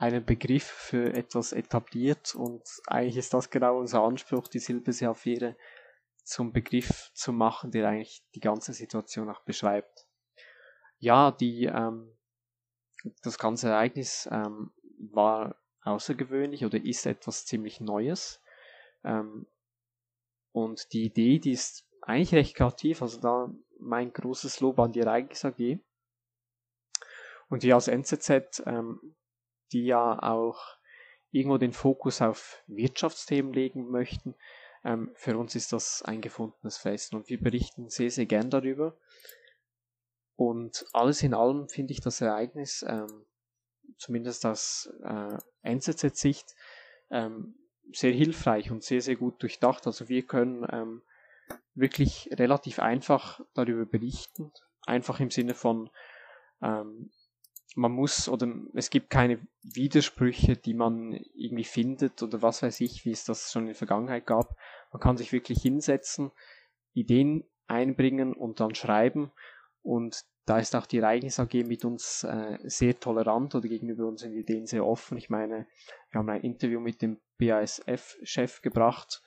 einen Begriff für etwas etabliert und eigentlich ist das genau unser Anspruch, die Silbersee-Affäre zum Begriff zu machen, der eigentlich die ganze Situation auch beschreibt. Ja, die, ähm, das ganze Ereignis ähm, war außergewöhnlich oder ist etwas ziemlich Neues. Ähm, und die Idee, die ist eigentlich recht kreativ, also da mein großes Lob an die Ereignis AG. Und wir als NZZ, ähm, die ja auch irgendwo den Fokus auf Wirtschaftsthemen legen möchten, ähm, für uns ist das ein gefundenes Fest und wir berichten sehr, sehr gern darüber. Und alles in allem finde ich das Ereignis, ähm, zumindest aus äh, NZZ-Sicht, ähm, sehr hilfreich und sehr, sehr gut durchdacht. Also wir können ähm, wirklich relativ einfach darüber berichten. Einfach im Sinne von, ähm, man muss oder es gibt keine Widersprüche, die man irgendwie findet oder was weiß ich, wie es das schon in der Vergangenheit gab. Man kann sich wirklich hinsetzen, Ideen einbringen und dann schreiben und da ist auch die Ereignis AG mit uns äh, sehr tolerant oder gegenüber unseren Ideen sehr offen. Ich meine, wir haben ein Interview mit dem BASF-Chef gebracht.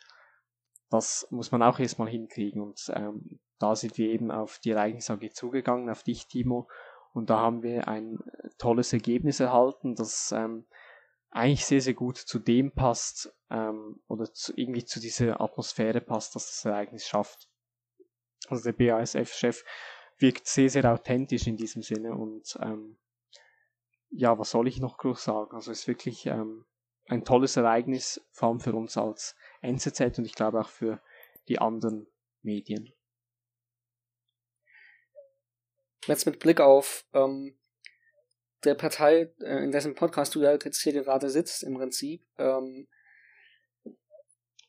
Das muss man auch erstmal hinkriegen. Und ähm, da sind wir eben auf die Ereignis AG zugegangen, auf dich, Timo. Und da haben wir ein tolles Ergebnis erhalten, das ähm, eigentlich sehr, sehr gut zu dem passt ähm, oder zu, irgendwie zu dieser Atmosphäre passt, dass das Ereignis schafft. Also der BASF-Chef wirkt sehr, sehr authentisch in diesem Sinne und ähm, ja, was soll ich noch groß sagen? Also es ist wirklich ähm, ein tolles Ereignis, vor allem für uns als NZZ und ich glaube auch für die anderen Medien. Jetzt mit Blick auf ähm, der Partei, äh, in dessen Podcast du ja jetzt hier gerade sitzt, im Prinzip, ähm,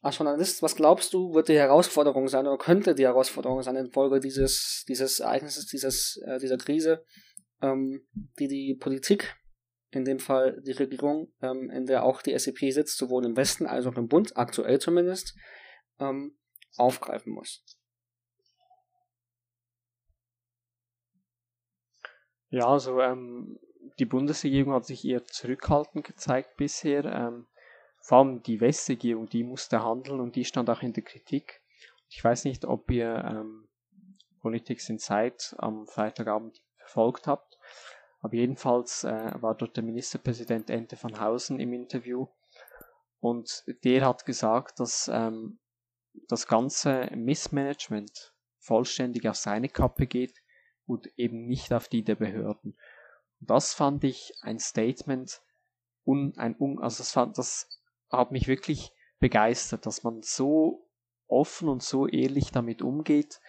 als Journalist, was glaubst du, wird die Herausforderung sein oder könnte die Herausforderung sein infolge dieses, dieses Ereignisses, dieses, äh, dieser Krise, ähm, die die Politik, in dem Fall die Regierung, ähm, in der auch die SEP sitzt, sowohl im Westen als auch im Bund, aktuell zumindest, ähm, aufgreifen muss? Ja, also ähm, die Bundesregierung hat sich eher zurückhaltend gezeigt bisher. Ähm, vor allem die Westregierung, die musste handeln und die stand auch in der Kritik. Ich weiß nicht, ob ihr ähm, Politics in Zeit am Freitagabend verfolgt habt, aber jedenfalls äh, war dort der Ministerpräsident Ente van Hausen im Interview und der hat gesagt, dass ähm, das ganze Missmanagement vollständig auf seine Kappe geht und eben nicht auf die der Behörden. Und das fand ich ein Statement, un, ein, un, also das, fand, das hat mich wirklich begeistert, dass man so offen und so ehrlich damit umgeht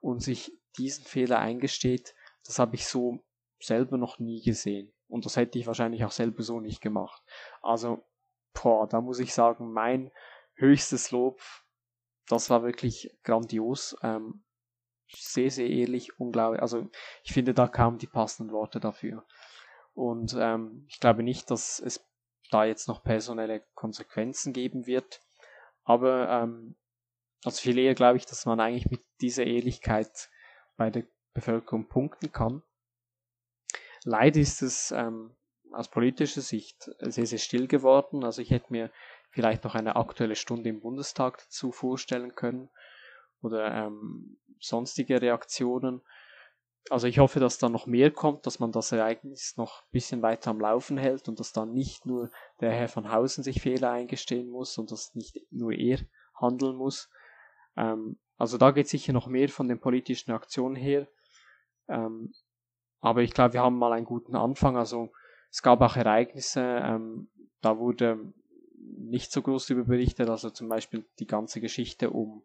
und sich diesen Fehler eingesteht. Das habe ich so selber noch nie gesehen. Und das hätte ich wahrscheinlich auch selber so nicht gemacht. Also, boah, da muss ich sagen, mein höchstes Lob, das war wirklich grandios. Ähm, sehr, sehr ehrlich, unglaublich. Also, ich finde da kaum die passenden Worte dafür. Und ähm, ich glaube nicht, dass es da jetzt noch personelle Konsequenzen geben wird. Aber ähm, also viel eher glaube ich, dass man eigentlich mit dieser Ehrlichkeit bei der Bevölkerung punkten kann. Leider ist es ähm, aus politischer Sicht sehr, sehr still geworden. Also ich hätte mir vielleicht noch eine aktuelle Stunde im Bundestag dazu vorstellen können oder ähm, sonstige Reaktionen. Also ich hoffe, dass da noch mehr kommt, dass man das Ereignis noch ein bisschen weiter am Laufen hält und dass dann nicht nur der Herr von Hausen sich Fehler eingestehen muss und dass nicht nur er handeln muss. Ähm, also da geht sicher noch mehr von den politischen Aktionen her. Ähm, aber ich glaube, wir haben mal einen guten Anfang. Also es gab auch Ereignisse, ähm, da wurde nicht so groß darüber berichtet, also zum Beispiel die ganze Geschichte um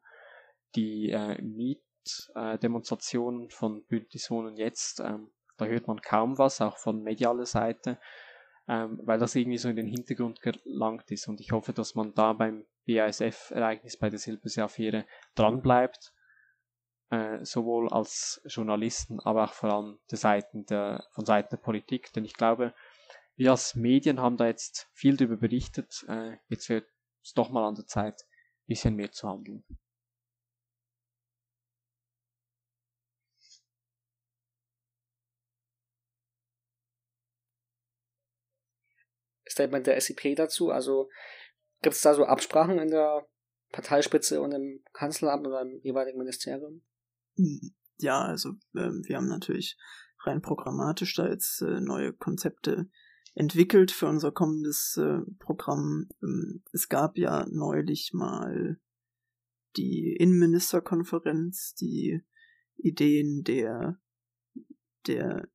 die äh, Mietdemonstrationen äh, von Bündnis Wohnen jetzt. Ähm, da hört man kaum was, auch von medialer Seite, ähm, weil das irgendwie so in den Hintergrund gelangt ist. Und ich hoffe, dass man da beim BASF-Ereignis bei der Silbersee-Affäre dranbleibt äh, sowohl als Journalisten, aber auch vor allem der Seiten der, von Seiten der Politik. Denn ich glaube, wir als Medien haben da jetzt viel darüber berichtet. Äh, jetzt wird es doch mal an der Zeit, ein bisschen mehr zu handeln. Statement der SEP dazu? Also gibt es da so Absprachen in der Parteispitze und im Kanzleramt oder im jeweiligen Ministerium? Ja, also äh, wir haben natürlich rein programmatisch da jetzt äh, neue Konzepte entwickelt für unser kommendes äh, Programm. Ähm, es gab ja neulich mal die Innenministerkonferenz, die Ideen der, der,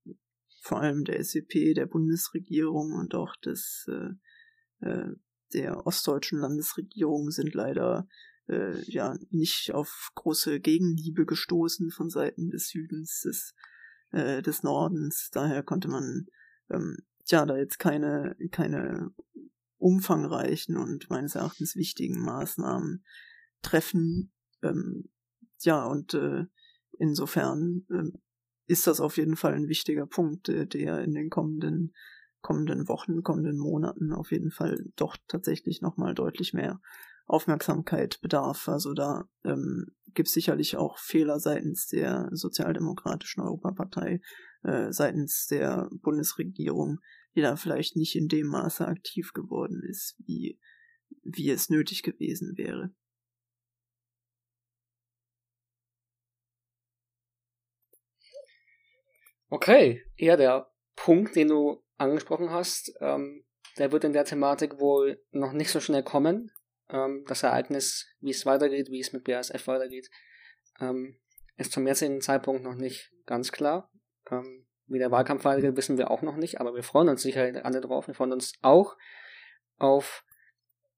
vor allem der SEP, der Bundesregierung und auch des, äh, äh, der ostdeutschen Landesregierung sind leider äh, ja nicht auf große Gegenliebe gestoßen von Seiten des Südens, des, äh, des Nordens. Daher konnte man ähm, ja da jetzt keine, keine umfangreichen und meines Erachtens wichtigen Maßnahmen treffen. Ähm, ja, und äh, insofern äh, ist das auf jeden Fall ein wichtiger Punkt, äh, der in den kommenden kommenden Wochen, kommenden Monaten auf jeden Fall doch tatsächlich nochmal deutlich mehr Aufmerksamkeit bedarf. Also da ähm, gibt es sicherlich auch Fehler seitens der Sozialdemokratischen Europapartei, äh, seitens der Bundesregierung, die da vielleicht nicht in dem Maße aktiv geworden ist, wie, wie es nötig gewesen wäre. Okay, ja, der Punkt, den du angesprochen hast, ähm, der wird in der Thematik wohl noch nicht so schnell kommen ähm, das Ereignis, wie es weitergeht, wie es mit BASF weitergeht, ähm, ist zum jetzigen Zeitpunkt noch nicht ganz klar. Ähm, wie der Wahlkampf weitergeht, wissen wir auch noch nicht, aber wir freuen uns sicher alle drauf. Wir freuen uns auch auf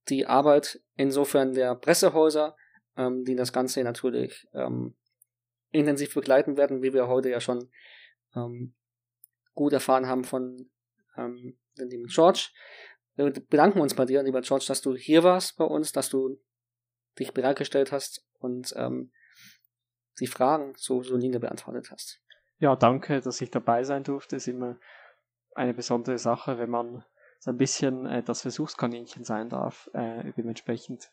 die Arbeit insofern der Pressehäuser, ähm, die das Ganze natürlich ähm, intensiv begleiten werden, wie wir heute ja schon ähm, gut erfahren haben von ähm, dem lieben George. Wir bedanken uns bei dir, lieber George, dass du hier warst bei uns, dass du dich bereitgestellt hast und ähm, die Fragen so solide beantwortet hast. Ja, danke, dass ich dabei sein durfte. Ist immer eine besondere Sache, wenn man so ein bisschen äh, das Versuchskaninchen sein darf. Äh, dementsprechend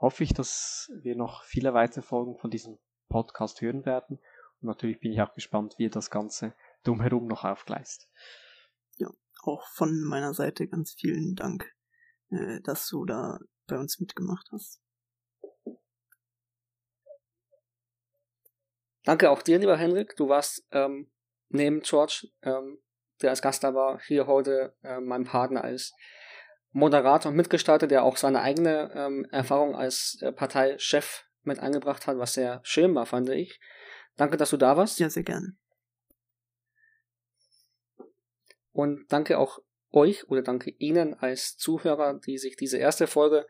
hoffe ich, dass wir noch viele weitere Folgen von diesem Podcast hören werden. Natürlich bin ich auch gespannt, wie ihr das Ganze drumherum noch aufgleist auch von meiner Seite ganz vielen Dank, äh, dass du da bei uns mitgemacht hast. Danke auch dir, lieber Henrik. Du warst ähm, neben George, ähm, der als Gast da war, hier heute äh, mein Partner als Moderator und Mitgestalter, der auch seine eigene ähm, Erfahrung als äh, Parteichef mit eingebracht hat, was sehr schön war, fand ich. Danke, dass du da warst. Ja, sehr gerne. Und danke auch euch oder danke Ihnen als Zuhörer, die sich diese erste Folge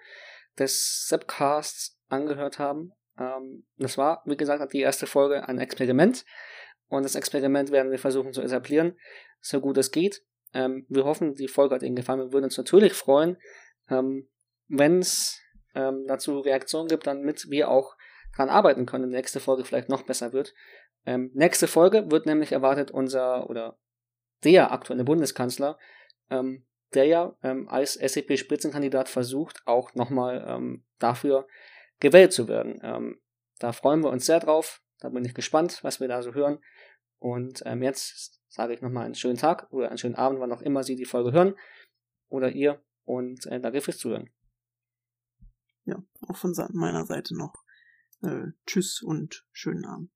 des Sepcasts angehört haben. Ähm, das war, wie gesagt, die erste Folge ein Experiment. Und das Experiment werden wir versuchen zu etablieren, so gut es geht. Ähm, wir hoffen, die Folge hat Ihnen gefallen. Wir würden uns natürlich freuen, ähm, wenn es ähm, dazu Reaktionen gibt, damit wir auch dran arbeiten können, die nächste Folge vielleicht noch besser wird. Ähm, nächste Folge wird nämlich erwartet unser oder der aktuelle Bundeskanzler, ähm, der ja ähm, als SEP-Spitzenkandidat versucht, auch nochmal ähm, dafür gewählt zu werden. Ähm, da freuen wir uns sehr drauf. Da bin ich gespannt, was wir da so hören. Und ähm, jetzt sage ich nochmal einen schönen Tag oder einen schönen Abend, wann auch immer Sie die Folge hören oder ihr. Und äh, danke fürs Zuhören. Ja, auch von meiner Seite noch. Äh, tschüss und schönen Abend.